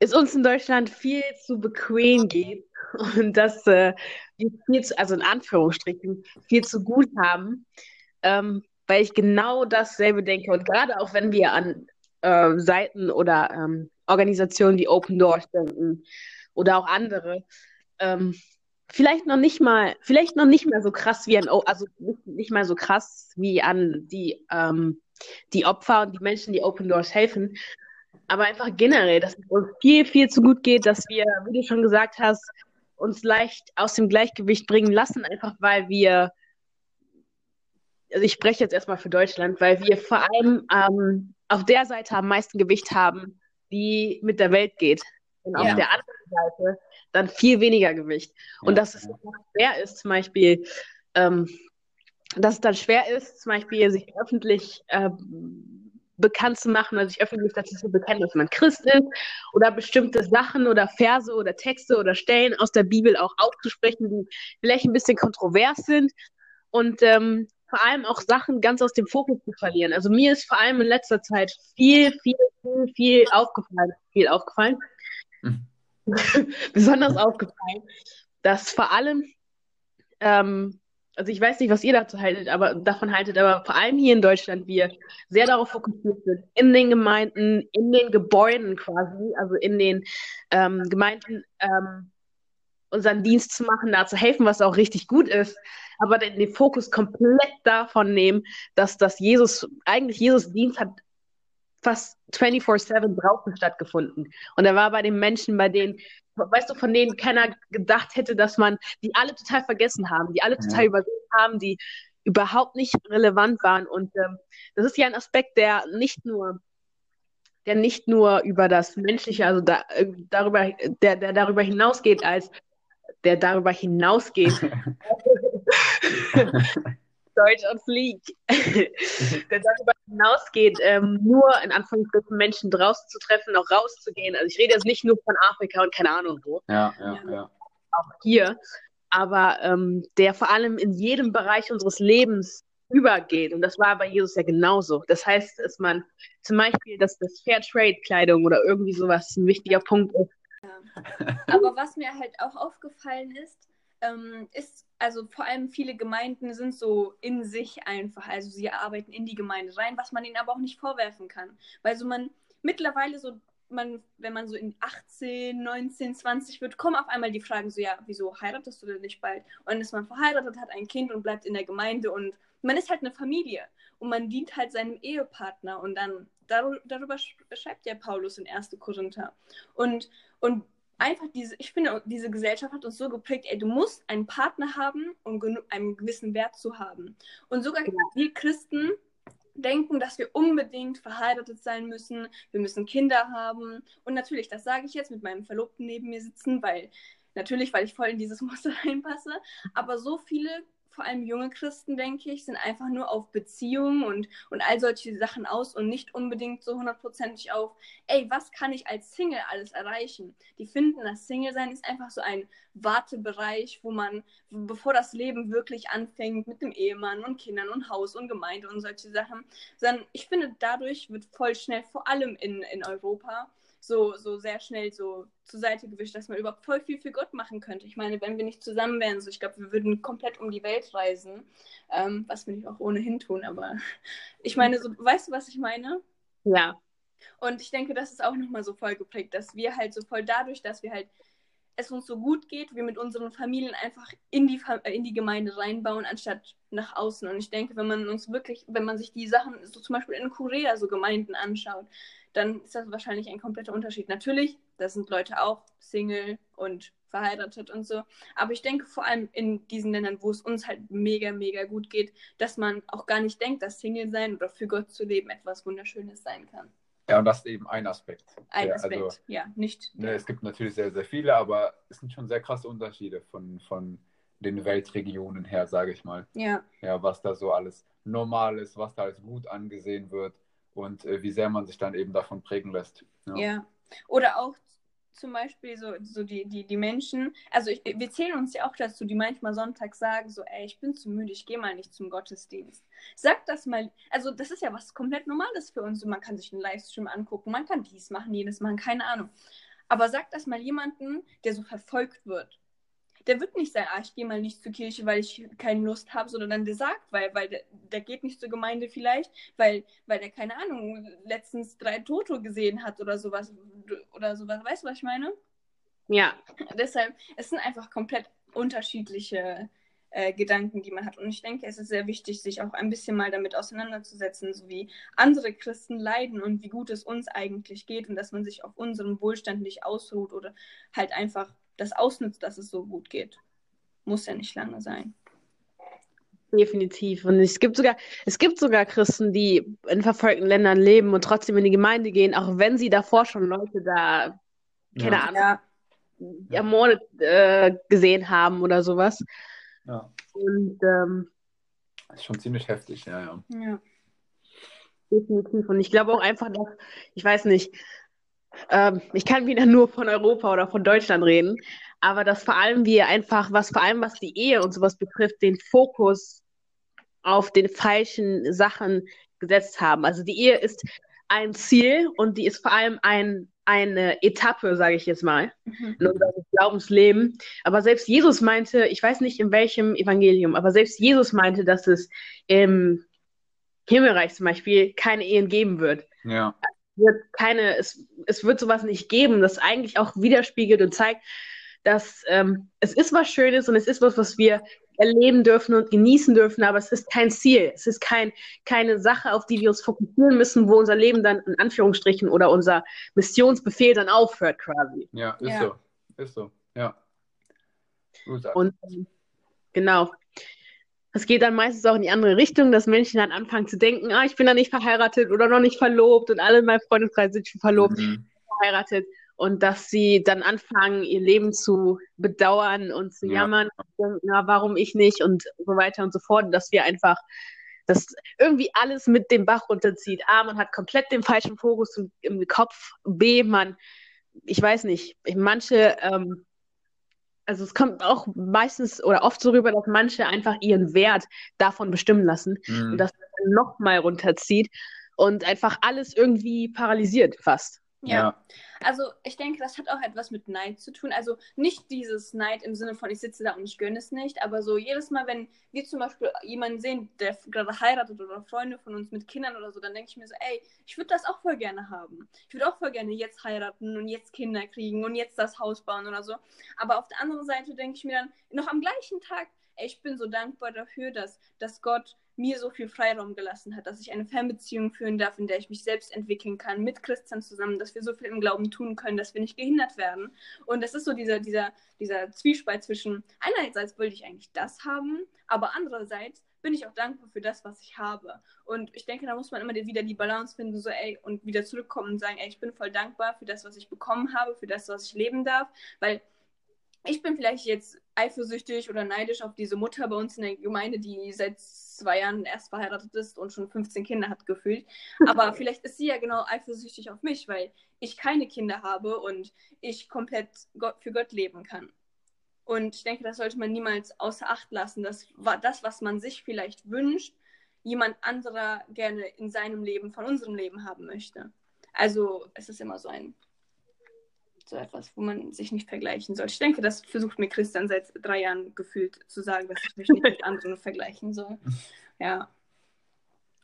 ist uns in Deutschland viel zu bequem geht und dass äh, wir viel zu, also in Anführungsstrichen, viel zu gut haben, ähm, weil ich genau dasselbe denke. Und gerade auch wenn wir an äh, Seiten oder ähm, Organisationen wie Open Doors denken oder auch andere, ähm, vielleicht noch nicht mal, vielleicht noch nicht mehr so krass wie an, also nicht mal so krass wie an die, ähm, die Opfer und die Menschen, die Open Doors helfen, aber einfach generell, dass es uns viel, viel zu gut geht, dass wir, wie du schon gesagt hast, uns leicht aus dem Gleichgewicht bringen lassen, einfach weil wir, also ich spreche jetzt erstmal für Deutschland, weil wir vor allem ähm, auf der Seite am meisten Gewicht haben, die mit der Welt geht. Und auf ja. der anderen Seite dann viel weniger Gewicht. Ja, und dass es ja. schwer ist, zum Beispiel, ähm, dass es dann schwer ist, zum Beispiel sich öffentlich äh, bekannt zu machen oder sich öffentlich dazu zu bekennen, dass man Christ ist oder bestimmte Sachen oder Verse oder Texte oder Stellen aus der Bibel auch aufzusprechen, die vielleicht ein bisschen kontrovers sind und ähm, vor allem auch Sachen ganz aus dem Fokus zu verlieren. Also mir ist vor allem in letzter Zeit viel, viel, viel, viel aufgefallen, viel aufgefallen. Besonders aufgefallen, dass vor allem, ähm, also ich weiß nicht, was ihr dazu haltet, aber davon haltet, aber vor allem hier in Deutschland wir sehr darauf fokussiert sind, in den Gemeinden, in den Gebäuden quasi, also in den ähm, Gemeinden ähm, unseren Dienst zu machen, da zu helfen, was auch richtig gut ist, aber den, den Fokus komplett davon nehmen, dass das Jesus, eigentlich Jesus Dienst hat fast 24-7 draußen stattgefunden. Und er war bei den Menschen, bei denen, weißt du, von denen keiner gedacht hätte, dass man die alle total vergessen haben, die alle total ja. übersehen haben, die überhaupt nicht relevant waren. Und ähm, das ist ja ein Aspekt, der nicht nur der nicht nur über das Menschliche, also da, äh, darüber, der, der darüber hinausgeht, als der darüber hinausgeht. Deutsch on Fleek, der darüber hinausgeht, ähm, nur in Anführungsstrichen Menschen draußen zu treffen, auch rauszugehen. Also ich rede jetzt nicht nur von Afrika und keine Ahnung wo. Ja, ja, ja. Auch hier. Aber ähm, der vor allem in jedem Bereich unseres Lebens übergeht. Und das war bei Jesus ja genauso. Das heißt, dass man zum Beispiel, dass das Fairtrade-Kleidung oder irgendwie sowas ein wichtiger Punkt ist. Ja. Aber was mir halt auch aufgefallen ist, ähm, ist, also vor allem viele Gemeinden sind so in sich einfach. Also sie arbeiten in die Gemeinde rein, was man ihnen aber auch nicht vorwerfen kann. Weil so man mittlerweile so, man, wenn man so in 18, 19, 20 wird, kommen auf einmal die Fragen so, ja, wieso heiratest du denn nicht bald? Und dann ist man verheiratet, hat ein Kind und bleibt in der Gemeinde und man ist halt eine Familie und man dient halt seinem Ehepartner und dann darüber schreibt ja Paulus in 1. Korinther. Und, und einfach diese, ich finde, diese Gesellschaft hat uns so geprägt, ey, du musst einen Partner haben, um einen gewissen Wert zu haben. Und sogar genau. wir Christen denken, dass wir unbedingt verheiratet sein müssen, wir müssen Kinder haben. Und natürlich, das sage ich jetzt mit meinem Verlobten neben mir sitzen, weil natürlich, weil ich voll in dieses Muster reinpasse. Aber so viele vor allem junge Christen, denke ich, sind einfach nur auf Beziehungen und, und all solche Sachen aus und nicht unbedingt so hundertprozentig auf, ey, was kann ich als Single alles erreichen? Die finden, das Single-Sein ist einfach so ein Wartebereich, wo man, bevor das Leben wirklich anfängt mit dem Ehemann und Kindern und Haus und Gemeinde und solche Sachen, sondern ich finde, dadurch wird voll schnell, vor allem in, in Europa, so, so sehr schnell so zur Seite gewischt, dass man überhaupt voll viel für Gott machen könnte. Ich meine, wenn wir nicht zusammen wären, so ich glaube, wir würden komplett um die Welt reisen, ähm, was wir nicht auch ohnehin tun, aber ich meine, so, weißt du, was ich meine? Ja. Und ich denke, das ist auch nochmal so voll geprägt, dass wir halt so voll dadurch, dass wir halt es uns so gut geht, wir mit unseren Familien einfach in die, in die Gemeinde reinbauen, anstatt nach außen. Und ich denke, wenn man uns wirklich, wenn man sich die Sachen, so zum Beispiel in Korea so Gemeinden anschaut, dann ist das wahrscheinlich ein kompletter Unterschied. Natürlich da sind Leute auch Single und verheiratet und so. Aber ich denke vor allem in diesen Ländern, wo es uns halt mega, mega gut geht, dass man auch gar nicht denkt, dass Single sein oder für Gott zu leben etwas Wunderschönes sein kann. Ja, und das ist eben ein Aspekt. Ein Ja, Aspekt, also, ja, nicht. ne, es gibt natürlich sehr, sehr viele, aber es sind schon sehr krasse Unterschiede von, von den Weltregionen her, sage ich mal. Ja, Ja, was da so alles normal ist, was da als gut angesehen wird und äh, wie sehr man sich dann eben davon prägen lässt. Ja. ja. Oder auch zum Beispiel so, so die, die, die Menschen, also ich, wir zählen uns ja auch dazu, die manchmal sonntags sagen, so, ey, ich bin zu müde, ich gehe mal nicht zum Gottesdienst. Sag das mal, also das ist ja was komplett Normales für uns man kann sich einen Livestream angucken, man kann dies machen, jenes machen, keine Ahnung. Aber sag das mal jemanden, der so verfolgt wird. Der wird nicht sagen, ah, ich gehe mal nicht zur Kirche, weil ich keine Lust habe, sondern dann der sagt, weil, weil der, der geht nicht zur Gemeinde vielleicht, weil, weil der, keine Ahnung, letztens drei Toto gesehen hat oder sowas. Oder sowas. Weißt du, was ich meine? Ja, Deshalb, es sind einfach komplett unterschiedliche äh, Gedanken, die man hat. Und ich denke, es ist sehr wichtig, sich auch ein bisschen mal damit auseinanderzusetzen, so wie andere Christen leiden und wie gut es uns eigentlich geht und dass man sich auf unserem Wohlstand nicht ausruht oder halt einfach das ausnutzt, dass es so gut geht. Muss ja nicht lange sein. definitiv. Und es gibt sogar, es gibt sogar Christen, die in verfolgten Ländern leben und trotzdem in die Gemeinde gehen, auch wenn sie davor schon Leute da, keine Ja. Ahnung, Ja, ermordet äh, gesehen haben oder sowas. Ja. Und ähm, Das ist schon ziemlich heftig, ja, ja. ja. definitiv. Und ich glaube auch einfach, dass, ich weiß nicht, ähm, ich kann wieder nur von Europa oder von Deutschland reden, aber dass vor allem wir einfach, was vor allem was die Ehe und sowas betrifft, den Fokus auf den falschen Sachen gesetzt haben. Also die Ehe ist ein Ziel und die ist vor allem ein, eine Etappe, sage ich jetzt mal, Mhm. in unserem Glaubensleben. Aber selbst Jesus meinte, ich weiß nicht in welchem Evangelium, aber selbst Jesus meinte, dass es im Himmelreich zum Beispiel keine Ehen geben wird. Ja, Wird keine, es, es wird sowas nicht geben, das eigentlich auch widerspiegelt und zeigt, dass ähm, es ist was Schönes und es ist was, was wir erleben dürfen und genießen dürfen, aber es ist kein Ziel. Es ist kein, keine Sache, auf die wir uns fokussieren müssen, wo unser Leben dann in Anführungsstrichen oder unser Missionsbefehl dann aufhört quasi. ja, ist Ja. so. Ist so, ja. Und ähm, genau. Es geht dann meistens auch in die andere Richtung, dass Menschen dann anfangen zu denken, ah, ich bin da nicht verheiratet oder noch nicht verlobt und alle in meinem Freundeskreis sind schon verlobt, Mhm. verheiratet und dass sie dann anfangen, ihr Leben zu bedauern und zu Ja. jammern und denken, na, warum ich nicht und so weiter und so fort, und dass wir einfach dass irgendwie alles mit dem Bach runterzieht. A, man hat komplett den falschen Fokus im, im Kopf. B, man, ich weiß nicht, manche, ähm, also es kommt auch meistens oder oft so rüber, dass manche einfach ihren Wert davon bestimmen lassen Mhm. und das noch mal runterzieht und einfach alles irgendwie paralysiert fast. Ja. Ja. Also ich denke, das hat auch etwas mit Neid zu tun. Also nicht dieses Neid im Sinne von, ich sitze da und ich gönne es nicht, aber so jedes Mal, wenn wir zum Beispiel jemanden sehen, der gerade heiratet oder Freunde von uns mit Kindern oder so, dann denke ich mir so, ey, ich würde das auch voll gerne haben. Ich würde auch voll gerne jetzt heiraten und jetzt Kinder kriegen und jetzt das Haus bauen oder so. Aber auf der anderen Seite denke ich mir dann noch am gleichen Tag, ey, ich bin so dankbar dafür, dass, dass Gott mir so viel Freiraum gelassen hat, dass ich eine Fernbeziehung führen darf, in der ich mich selbst entwickeln kann, mit Christian zusammen, dass wir so viel im Glauben tun können, dass wir nicht gehindert werden. Und das ist so dieser, dieser, dieser Zwiespalt zwischen, einerseits wollte ich eigentlich das haben, aber andererseits bin ich auch dankbar für das, was ich habe. Und ich denke, da muss man immer wieder die Balance finden, so, ey, und wieder zurückkommen und sagen, ey, ich bin voll dankbar für das, was ich bekommen habe, für das, was ich leben darf, weil ich bin vielleicht jetzt eifersüchtig oder neidisch auf diese Mutter bei uns in der Gemeinde, die seit zwei Jahren erst verheiratet ist und schon 15 Kinder hat gefühlt. Aber vielleicht ist sie ja genau eifersüchtig auf mich, weil ich keine Kinder habe und ich komplett Gott, für Gott leben kann. Und ich denke, das sollte man niemals außer Acht lassen, dass das, was man sich vielleicht wünscht, jemand anderer gerne in seinem Leben, von unserem Leben haben möchte. Also es ist immer so ein so etwas, wo man sich nicht vergleichen soll. Ich denke, das versucht mir Christian seit drei Jahren gefühlt zu sagen, dass ich mich nicht mit anderen vergleichen soll. Ja.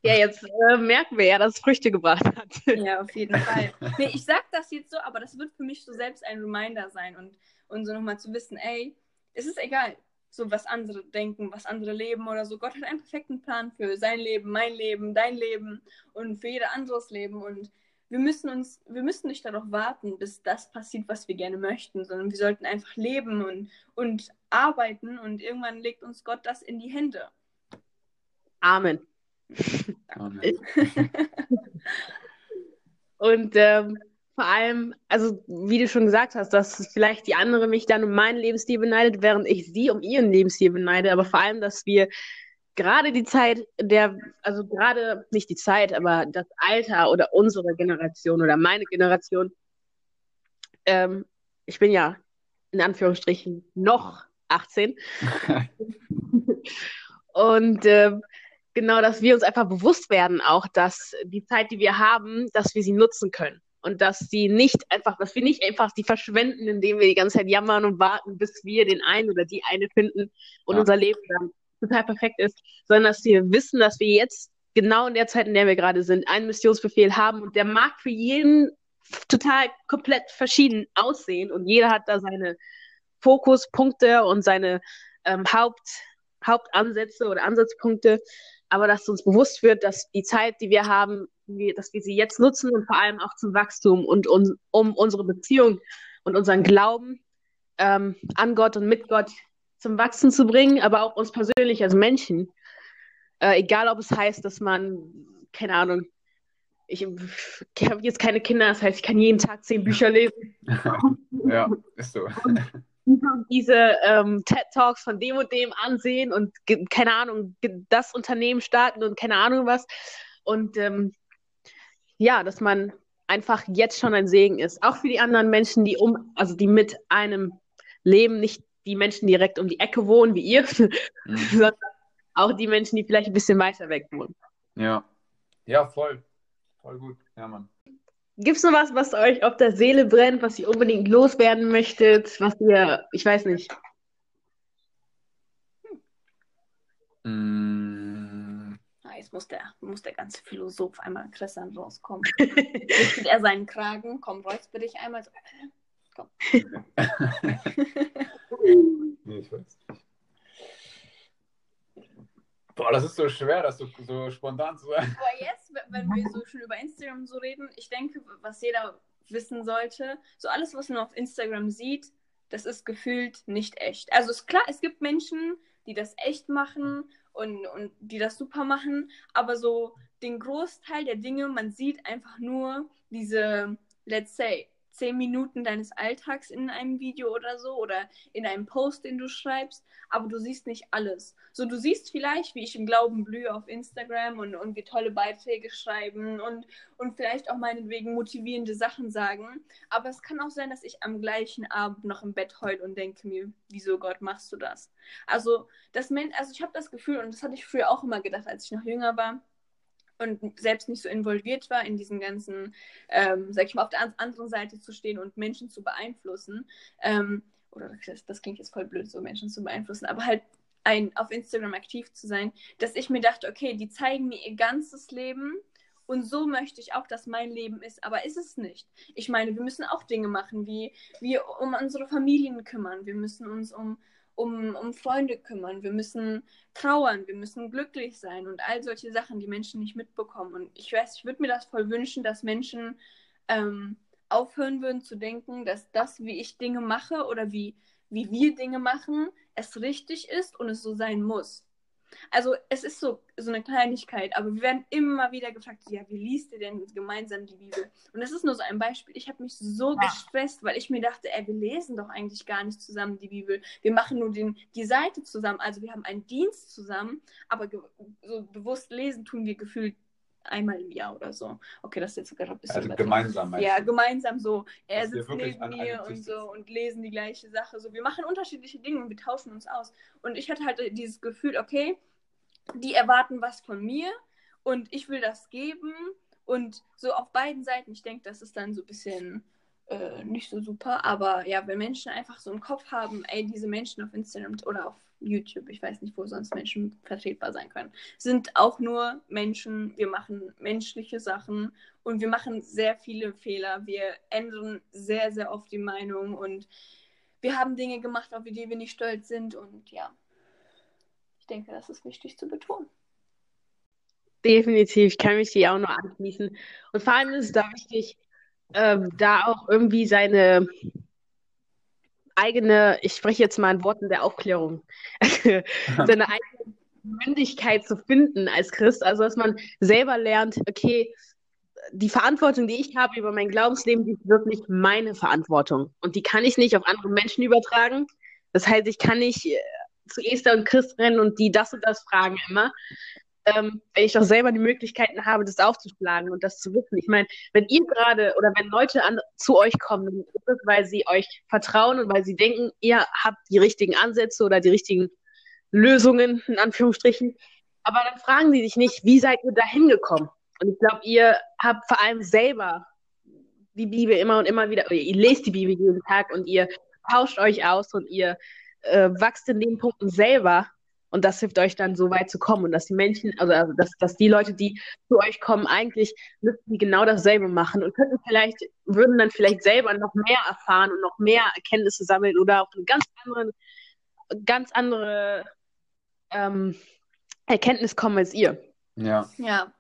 Ja, jetzt äh, merken wir ja, dass es Früchte gebracht hat. Ja, auf jeden Fall. Nee, ich sag das jetzt so, aber das wird für mich so selbst ein Reminder sein und, und so nochmal zu wissen, ey, es ist egal, so was andere denken, was andere leben oder so. Gott hat einen perfekten Plan für sein Leben, mein Leben, dein Leben und für jeder anderes Leben und wir müssen uns, wir müssen nicht darauf warten, bis das passiert, was wir gerne möchten, sondern wir sollten einfach leben und, und arbeiten und irgendwann legt uns Gott das in die Hände. Amen. Amen. Und ähm, vor allem, also wie du schon gesagt hast, dass vielleicht die andere mich dann um meinen Lebensstil beneidet, während ich sie um ihren Lebensstil beneide, aber vor allem, dass wir gerade die Zeit der, also gerade nicht die Zeit, aber das Alter oder unsere Generation oder meine Generation, ähm, ich bin ja in Anführungsstrichen noch 18. Und ähm, genau, dass wir uns einfach bewusst werden, auch, dass die Zeit, die wir haben, dass wir sie nutzen können. Und dass sie nicht einfach, dass wir nicht einfach die verschwenden, indem wir die ganze Zeit jammern und warten, bis wir den einen oder die eine finden und Ja. unser Leben dann total perfekt ist, sondern dass wir wissen, dass wir jetzt genau in der Zeit, in der wir gerade sind, einen Missionsbefehl haben und der mag für jeden total komplett verschieden aussehen und jeder hat da seine Fokuspunkte und seine ähm, Haupt, Hauptansätze oder Ansatzpunkte, aber dass uns bewusst wird, dass die Zeit, die wir haben, wir, dass wir sie jetzt nutzen und vor allem auch zum Wachstum und un, um unsere Beziehung und unseren Glauben ähm, an Gott und mit Gott zum Wachsen zu bringen, aber auch uns persönlich als Menschen. Äh, egal, ob es heißt, dass man, keine Ahnung, ich, ich habe jetzt keine Kinder, das heißt, ich kann jeden Tag zehn Bücher lesen. ja, ist so. diese ähm, TED Talks von dem und dem ansehen und keine Ahnung, das Unternehmen starten und keine Ahnung was. Und ähm, ja, dass man einfach jetzt schon ein Segen ist. Auch für die anderen Menschen, die um, also die mit einem leben, nicht die Menschen die direkt um die Ecke wohnen wie ihr, Mhm. sondern auch die Menschen, die vielleicht ein bisschen weiter weg wohnen. Ja. Ja, voll. Voll gut. Ja, Mann. Gibt es noch was, was euch auf der Seele brennt, was ihr unbedingt loswerden möchtet, was ihr, ich weiß nicht. Mm, jetzt muss der, muss der ganze Philosoph einmal Christian rauskommen. Richtet er seinen Kragen, komm, räusper dich einmal. So. nee, ich weiß nicht. Boah, das ist so schwer, das so, so spontan zu sagen. Aber jetzt, wenn wir so schon über Instagram so reden, ich denke, was jeder wissen sollte, so alles, was man auf Instagram sieht, das ist gefühlt nicht echt. Also ist klar, es gibt Menschen, die das echt machen und, und die das super machen, aber so den Großteil der Dinge, man sieht einfach nur diese, let's say, zehn Minuten deines Alltags in einem Video oder so oder in einem Post, den du schreibst, aber du siehst nicht alles. So, du siehst vielleicht, wie ich im Glauben blühe auf Instagram und, und wir tolle Beiträge schreiben und, und vielleicht auch meinetwegen motivierende Sachen sagen. Aber es kann auch sein, dass ich am gleichen Abend noch im Bett heul und denke mir, wieso Gott machst du das? Also, das also ich habe das Gefühl, und das hatte ich früher auch immer gedacht, als ich noch jünger war und selbst nicht so involviert war in diesen ganzen, ähm, sag ich mal, auf der an anderen Seite zu stehen und Menschen zu beeinflussen. Ähm, oder das, das klingt jetzt voll blöd, so Menschen zu beeinflussen, aber halt ein, auf Instagram aktiv zu sein, dass ich mir dachte, okay, die zeigen mir ihr ganzes Leben und so möchte ich auch, dass mein Leben ist, aber ist es nicht. Ich meine, wir müssen auch Dinge machen, wie wir um unsere Familien kümmern, wir müssen uns um, um, um Freunde kümmern, wir müssen trauern, wir müssen glücklich sein und all solche Sachen, die Menschen nicht mitbekommen. Und ich weiß, ich würde mir das voll wünschen, dass Menschen ähm, aufhören würden zu denken, dass das, wie ich Dinge mache oder wie, wie wir Dinge machen, es richtig ist und es so sein muss. Also es ist so, so eine Kleinigkeit, aber wir werden immer wieder gefragt, ja, wie liest ihr denn gemeinsam die Bibel? Und das ist nur so ein Beispiel. Ich habe mich so gestresst, weil ich mir dachte, ey, wir lesen doch eigentlich gar nicht zusammen die Bibel. Wir machen nur den, die Seite zusammen. Also wir haben einen Dienst zusammen, aber so bewusst lesen tun wir gefühlt einmal im Jahr oder so. Okay, das ist jetzt sogar ein bisschen. Also gemeinsam meinst Ja, du? gemeinsam so. Er Dass sitzt neben mir und so und lesen die gleiche Sache. So, wir machen unterschiedliche Dinge und wir tauschen uns aus. Und ich hatte halt dieses Gefühl, okay, die erwarten was von mir und ich will das geben. Und so auf beiden Seiten, ich denke, das ist dann so ein bisschen äh, nicht so super. Aber ja, wenn Menschen einfach so im Kopf haben, ey, diese Menschen auf Instagram oder auf YouTube, ich weiß nicht, wo sonst Menschen vertretbar sein können, sind auch nur Menschen. Wir machen menschliche Sachen und wir machen sehr viele Fehler. Wir ändern sehr, sehr oft die Meinung und wir haben Dinge gemacht, auf die wir nicht stolz sind. Und ja, ich denke, das ist wichtig zu betonen. Definitiv, ich kann mich dir auch nur anschließen. Und vor allem ist es da wichtig, ähm, da auch irgendwie seine eigene, ich spreche jetzt mal in Worten der Aufklärung, seine eigene Mündigkeit zu finden als Christ. Also, dass man selber lernt, okay, die Verantwortung, die ich habe über mein Glaubensleben, die ist wirklich meine Verantwortung. Und die kann ich nicht auf andere Menschen übertragen. Das heißt, ich kann nicht äh, zu Esther und Christ rennen und die das und das fragen immer, ähm, wenn ich doch selber die Möglichkeiten habe, das aufzuschlagen und das zu wissen. Ich meine, wenn ihr gerade oder wenn Leute an, zu euch kommen, ist weil sie euch vertrauen und weil sie denken, ihr habt die richtigen Ansätze oder die richtigen Lösungen, in Anführungsstrichen. Aber dann fragen sie sich nicht, wie seid ihr da hingekommen? Und ich glaube, ihr habt vor allem selber die Bibel immer und immer wieder, ihr lest die Bibel jeden Tag und ihr tauscht euch aus und ihr äh, wachst in den Punkten selber und das hilft euch dann so weit zu kommen und dass die Menschen, also, also dass, dass die Leute, die zu euch kommen, eigentlich müssten die genau dasselbe machen und könnten vielleicht, würden dann vielleicht selber noch mehr erfahren und noch mehr Erkenntnisse sammeln oder auf eine ganz andere, ganz andere ähm, Erkenntnis kommen als ihr. Ja. Ja.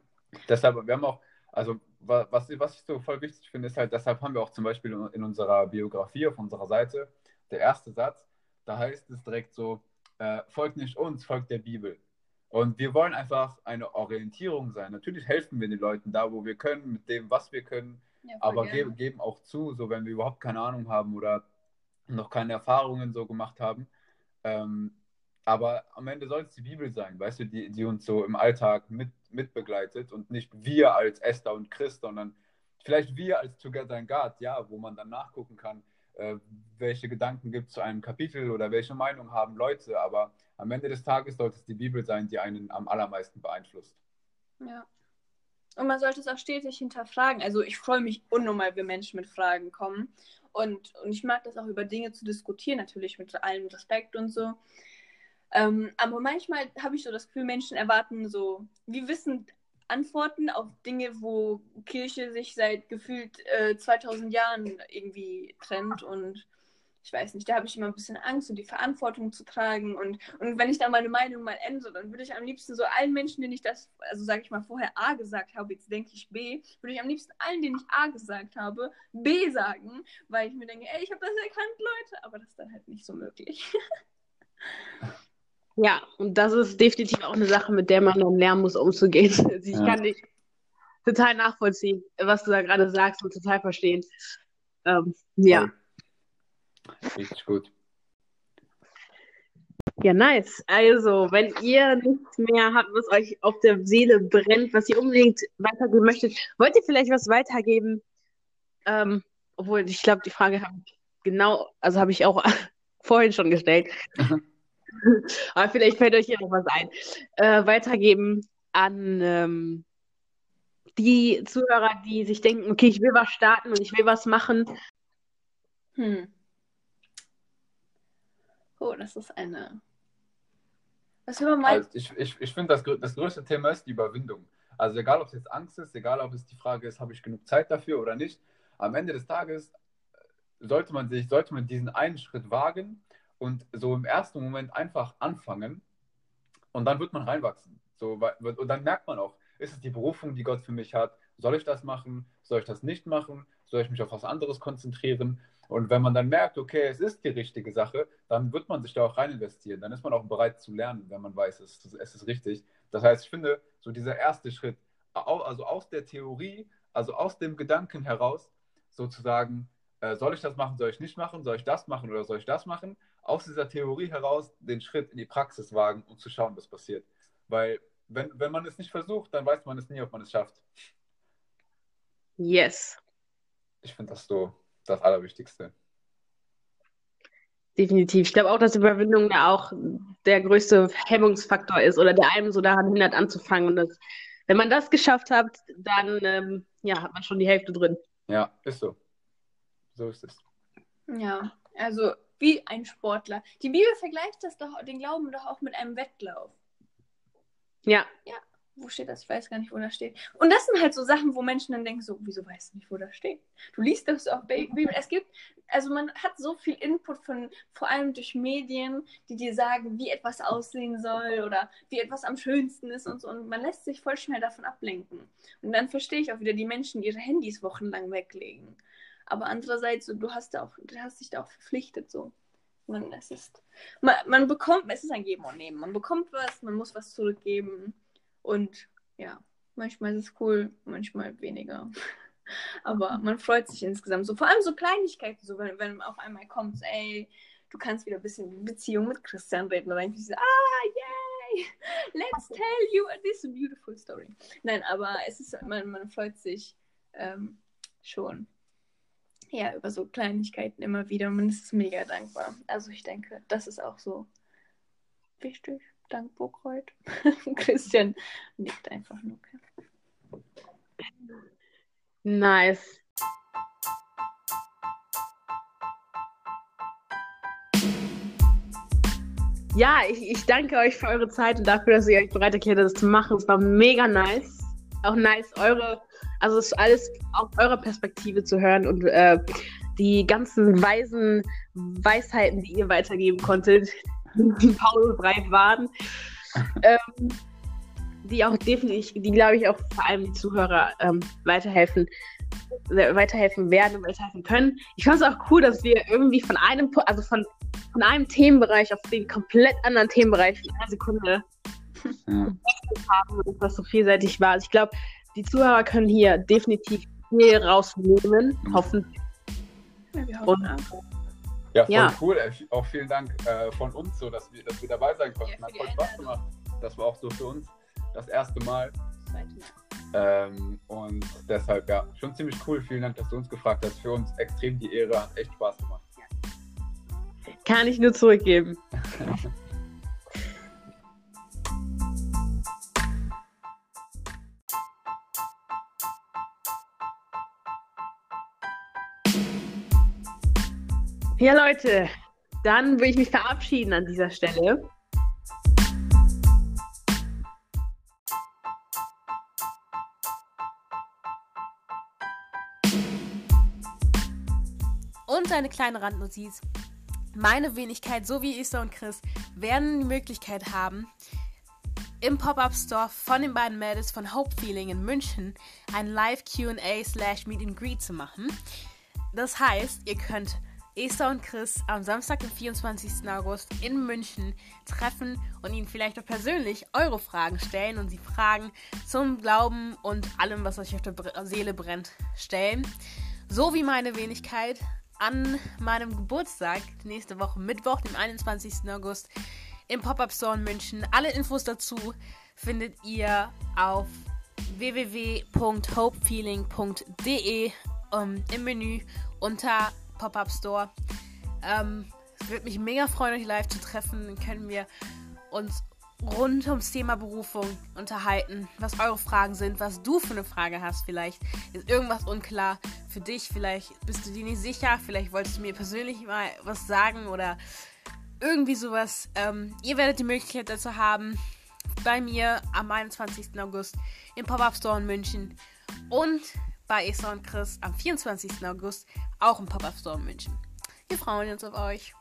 Deshalb, wir haben auch, also was, was ich so voll wichtig finde, ist halt, deshalb haben wir auch zum Beispiel in unserer Biografie auf unserer Seite, der erste Satz, da heißt es direkt so, äh, folgt nicht uns, folgt der Bibel. Und wir wollen einfach eine Orientierung sein. Natürlich helfen wir den Leuten da, wo wir können, mit dem, was wir können, ja, aber geben, geben auch zu, so wenn wir überhaupt keine Ahnung haben oder noch keine Erfahrungen so gemacht haben. Ähm, aber am Ende soll es die Bibel sein, weißt du, die, die uns so im Alltag mit, mitbegleitet und nicht wir als Esther und Christ, sondern vielleicht wir als Together in God, ja, wo man dann nachgucken kann, äh, welche Gedanken gibt es zu einem Kapitel oder welche Meinung haben Leute, aber am Ende des Tages sollte es die Bibel sein, die einen am allermeisten beeinflusst. Ja. Und man sollte es auch stetig hinterfragen. Also ich freue mich unnormal, wenn Menschen mit Fragen kommen. Und, und ich mag das auch über Dinge zu diskutieren, natürlich mit allem Respekt und so. Ähm, aber manchmal habe ich so das Gefühl, Menschen erwarten so, wir wissen Antworten auf Dinge, wo Kirche sich seit gefühlt äh, 2000 Jahren irgendwie trennt und ich weiß nicht, da habe ich immer ein bisschen Angst, um die Verantwortung zu tragen und, und wenn ich da meine Meinung mal ändere, dann würde ich am liebsten so allen Menschen, denen ich das, also sage ich mal, vorher A gesagt habe, jetzt denke ich B, würde ich am liebsten allen, denen ich A gesagt habe, B sagen, weil ich mir denke, ey, ich habe das erkannt, Leute, aber das ist dann halt nicht so möglich. Ja, und das ist definitiv auch eine Sache, mit der man dann lernen muss, umzugehen. Also ich ja. kann dich total nachvollziehen, was du da gerade sagst und total verstehen. Ähm, ja. Richtig gut. Ja, nice. Also, wenn ihr nichts mehr habt, was euch auf der Seele brennt, was ihr unbedingt weitergeben möchtet, wollt ihr vielleicht was weitergeben? Ähm, obwohl, ich glaube, die Frage habe ich genau, also habe ich auch vorhin schon gestellt. Aber vielleicht fällt euch hier noch was ein. Äh, weitergeben an ähm, die Zuhörer, die sich denken, okay, ich will was starten und ich will was machen. Hm. Oh, das ist eine. Was will man mal... Also ich ich, ich finde, das, das größte Thema ist die Überwindung. Also egal, ob es jetzt Angst ist, egal, ob es die Frage ist, habe ich genug Zeit dafür oder nicht. Am Ende des Tages sollte man sich, sollte man diesen einen Schritt wagen und so im ersten Moment einfach anfangen und dann wird man reinwachsen. So, und dann merkt man auch, ist es die Berufung, die Gott für mich hat? Soll ich das machen? Soll ich das nicht machen? Soll ich mich auf was anderes konzentrieren? Und wenn man dann merkt, okay, es ist die richtige Sache, dann wird man sich da auch rein investieren. Dann ist man auch bereit zu lernen, wenn man weiß, es, es ist richtig. Das heißt, ich finde, so dieser erste Schritt, also aus der Theorie, also aus dem Gedanken heraus, sozusagen, äh, soll ich das machen, soll ich nicht machen, soll ich das machen oder soll ich das machen? Aus dieser Theorie heraus den Schritt in die Praxis wagen und zu schauen, was passiert. Weil wenn, wenn man es nicht versucht, dann weiß man es nie, ob man es schafft. Yes. Ich finde das so das Allerwichtigste. Definitiv. Ich glaube auch, dass Überwindung ja auch der größte Hemmungsfaktor ist oder der einem so daran hindert, anzufangen. Und das, wenn man das geschafft hat, dann ähm, ja, hat man schon die Hälfte drin. Ja, ist so. So ist es. Ja, also wie ein Sportler. Die Bibel vergleicht das doch, den Glauben doch auch mit einem Wettlauf. Ja. Ja. wo steht das? Ich weiß gar nicht, wo das steht. Und das sind halt so Sachen, wo Menschen dann denken, so, wieso weißt du nicht, wo das steht? Du liest das auf Bibel. Es gibt, also man hat so viel Input von, vor allem durch Medien, die dir sagen, wie etwas aussehen soll oder wie etwas am schönsten ist und so. Und man lässt sich voll schnell davon ablenken. Und dann verstehe ich auch wieder die Menschen, die ihre Handys wochenlang weglegen. Aber andererseits, so, du hast auch, du hast dich da auch verpflichtet, so. Man, es ist, man, man bekommt, es ist ein Geben und Nehmen. Man bekommt was, man muss was zurückgeben. Und ja, manchmal ist es cool, manchmal weniger. Aber man freut sich insgesamt so. Vor allem so Kleinigkeiten, so wenn, wenn auf einmal kommt, ey, du kannst wieder ein bisschen Beziehung mit Christian reden. Oder irgendwie so, ah, yay, let's tell you this beautiful story. Nein, aber es ist, man, man freut sich ähm, schon. Ja, über so Kleinigkeiten immer wieder. Man ist mega dankbar. Also ich denke, das ist auch so wichtig dank Burgkreuz. Christian nickt einfach nur. Nice. Ja, ich, ich danke euch für eure Zeit und dafür, dass ihr euch bereit erklärt habt, das zu machen. Es war mega nice. Auch nice, eure, also es ist alles aus eurer Perspektive zu hören und äh, die ganzen weisen Weisheiten, die ihr weitergeben konntet, die pausenbreit waren. ähm, die auch definitiv, die glaube ich auch vor allem die Zuhörer ähm, weiterhelfen, weiterhelfen werden und weiterhelfen können. Ich fand es auch cool, dass wir irgendwie von einem, also von, von einem Themenbereich auf den komplett anderen Themenbereich in einer Sekunde ja. haben und das so vielseitig war. Also ich glaube, die Zuhörer können hier definitiv viel rausnehmen, hoffentlich. Ja, wir hoffen und, ja, voll ja. cool. Auch vielen Dank äh, von uns, so dass wir, dass wir dabei sein konnten. Ja, Hat voll Spaß gemacht. Das war auch so für uns das erste Mal. Ähm, und deshalb, ja, schon ziemlich cool. Vielen Dank, dass du uns gefragt hast. Für uns extrem die Ehre. Hat echt Spaß gemacht. Kann ich nur zurückgeben. Ja, Leute, dann würde ich mich verabschieden an dieser Stelle. Und eine kleine Randnotiz. Meine Wenigkeit sowie Esther und Chris werden die Möglichkeit haben, im Pop-Up Store von den beiden Mädels von Hope Feeling in München ein Live QA slash Meet and Greet zu machen. Das heißt, ihr könnt Esther und Chris am Samstag, den 24. August in München treffen und ihnen vielleicht auch persönlich eure Fragen stellen und sie Fragen zum Glauben und allem, was euch auf der Seele brennt, stellen. So wie meine Wenigkeit an meinem Geburtstag, nächste Woche Mittwoch, dem 21. August, im Pop-Up Store in München. Alle Infos dazu findet ihr auf www.hopefeeling.de um, im Menü unter Pop-Up Store. Ähm, es würde mich mega freuen, euch live zu treffen. Dann können wir uns rund ums Thema Berufung unterhalten, was eure Fragen sind, was du für eine Frage hast vielleicht. Ist irgendwas unklar für dich? Vielleicht bist du dir nicht sicher, vielleicht wolltest du mir persönlich mal was sagen oder irgendwie sowas. Ähm, ihr werdet die Möglichkeit dazu haben, bei mir am 21. August im Pop-Up Store in München und bei Esther und Chris am 24. August auch im Pop-Up Store in München. Wir freuen uns auf euch.